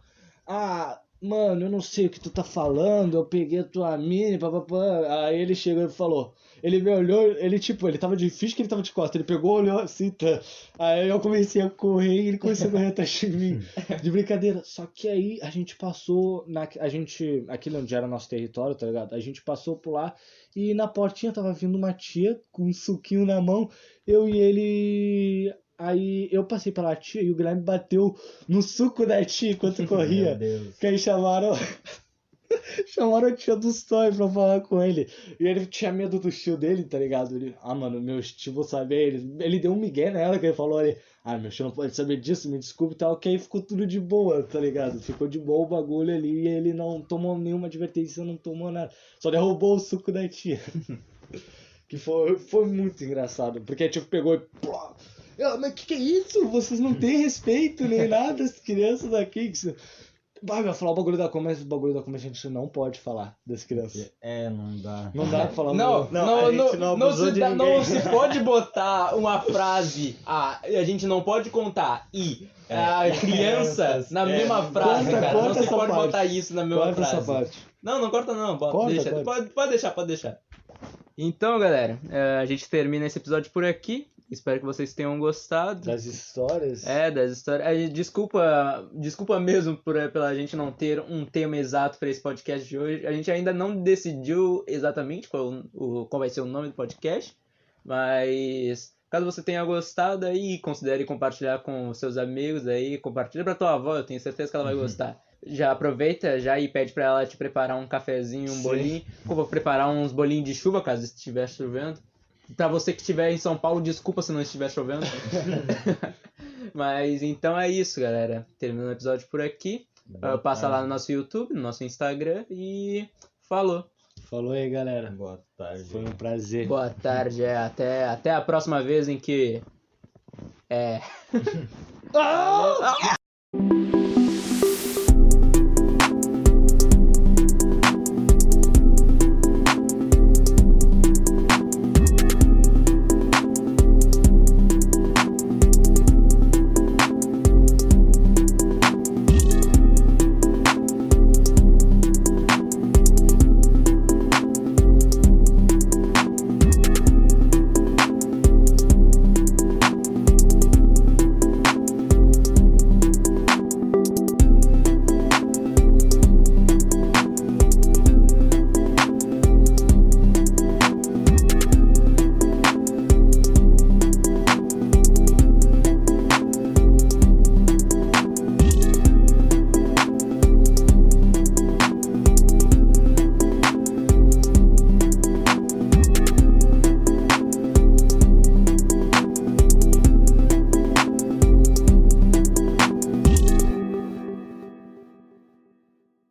Ah, mano, eu não sei o que tu tá falando, eu peguei a tua mina, papapá. Aí ele chegou e falou. Ele me olhou, ele tipo, ele tava de ficha que ele tava de costas, ele pegou, olhou assim, tá. Aí eu comecei a correr e ele começou a correr atrás de mim. De brincadeira. Só que aí a gente passou, na, a gente, aquilo onde era nosso território, tá ligado? A gente passou por lá e na portinha tava vindo uma tia com um suquinho na mão, eu e ele. Aí eu passei pela tia e o Guilherme bateu no suco da tia enquanto corria. Meu Deus. Que aí chamaram. chamaram a tia do Stoy pra falar com ele. E ele tinha medo do tio dele, tá ligado? Ele, ah, mano, meu tio vou saber. Ele, ele deu um migué nela que ele falou ali. Ah, meu tio não pode saber disso, me desculpe e tal. Que aí ficou tudo de boa, tá ligado? Ficou de boa o bagulho ali e ele não tomou nenhuma advertência, não tomou nada. Só derrubou o suco da tia. que foi, foi muito engraçado. Porque a tia pegou e. Pô, eu, mas que que é isso? Vocês não têm respeito nem nada, as crianças aqui. Que... Vai, vai falar o bagulho da coma, mas o bagulho da coma a gente não pode falar das crianças. É, não dá. Não dá pra falar Não. Não, não, a não, gente não não, se, de dá- não se pode botar uma frase, ah, a gente não pode contar e É. a criança na É. mesma frase, Corta- cara. corta não se pode parte. botar isso na mesma Corta frase. essa parte. Não, não corta não, bota, Corta, deixa. corta. Pode, pode deixar, pode deixar. Então, galera, eh, a gente termina esse episódio por aqui. Espero que vocês tenham gostado. Das histórias. É, das histórias. Desculpa, desculpa mesmo por, pela gente não ter um tema exato para esse podcast de hoje. A gente ainda não decidiu exatamente qual, o, qual vai ser o nome do podcast, mas caso você tenha gostado aí, considere compartilhar com seus amigos aí, compartilha para tua avó, eu tenho certeza que ela vai Uhum. gostar. Já aproveita já e pede para ela te preparar um cafezinho, um Sim. bolinho. Eu vou preparar uns bolinhos de chuva caso estiver chovendo. Pra você que estiver em São Paulo, desculpa se não estiver chovendo. Mas então é isso, galera. Terminando o episódio por aqui. Boa Ah, passa lá no nosso YouTube, no nosso Instagram e falou. Falou aí, galera. Boa tarde. Foi um prazer. Boa tarde, é, até, até a próxima vez em que. É. Ah!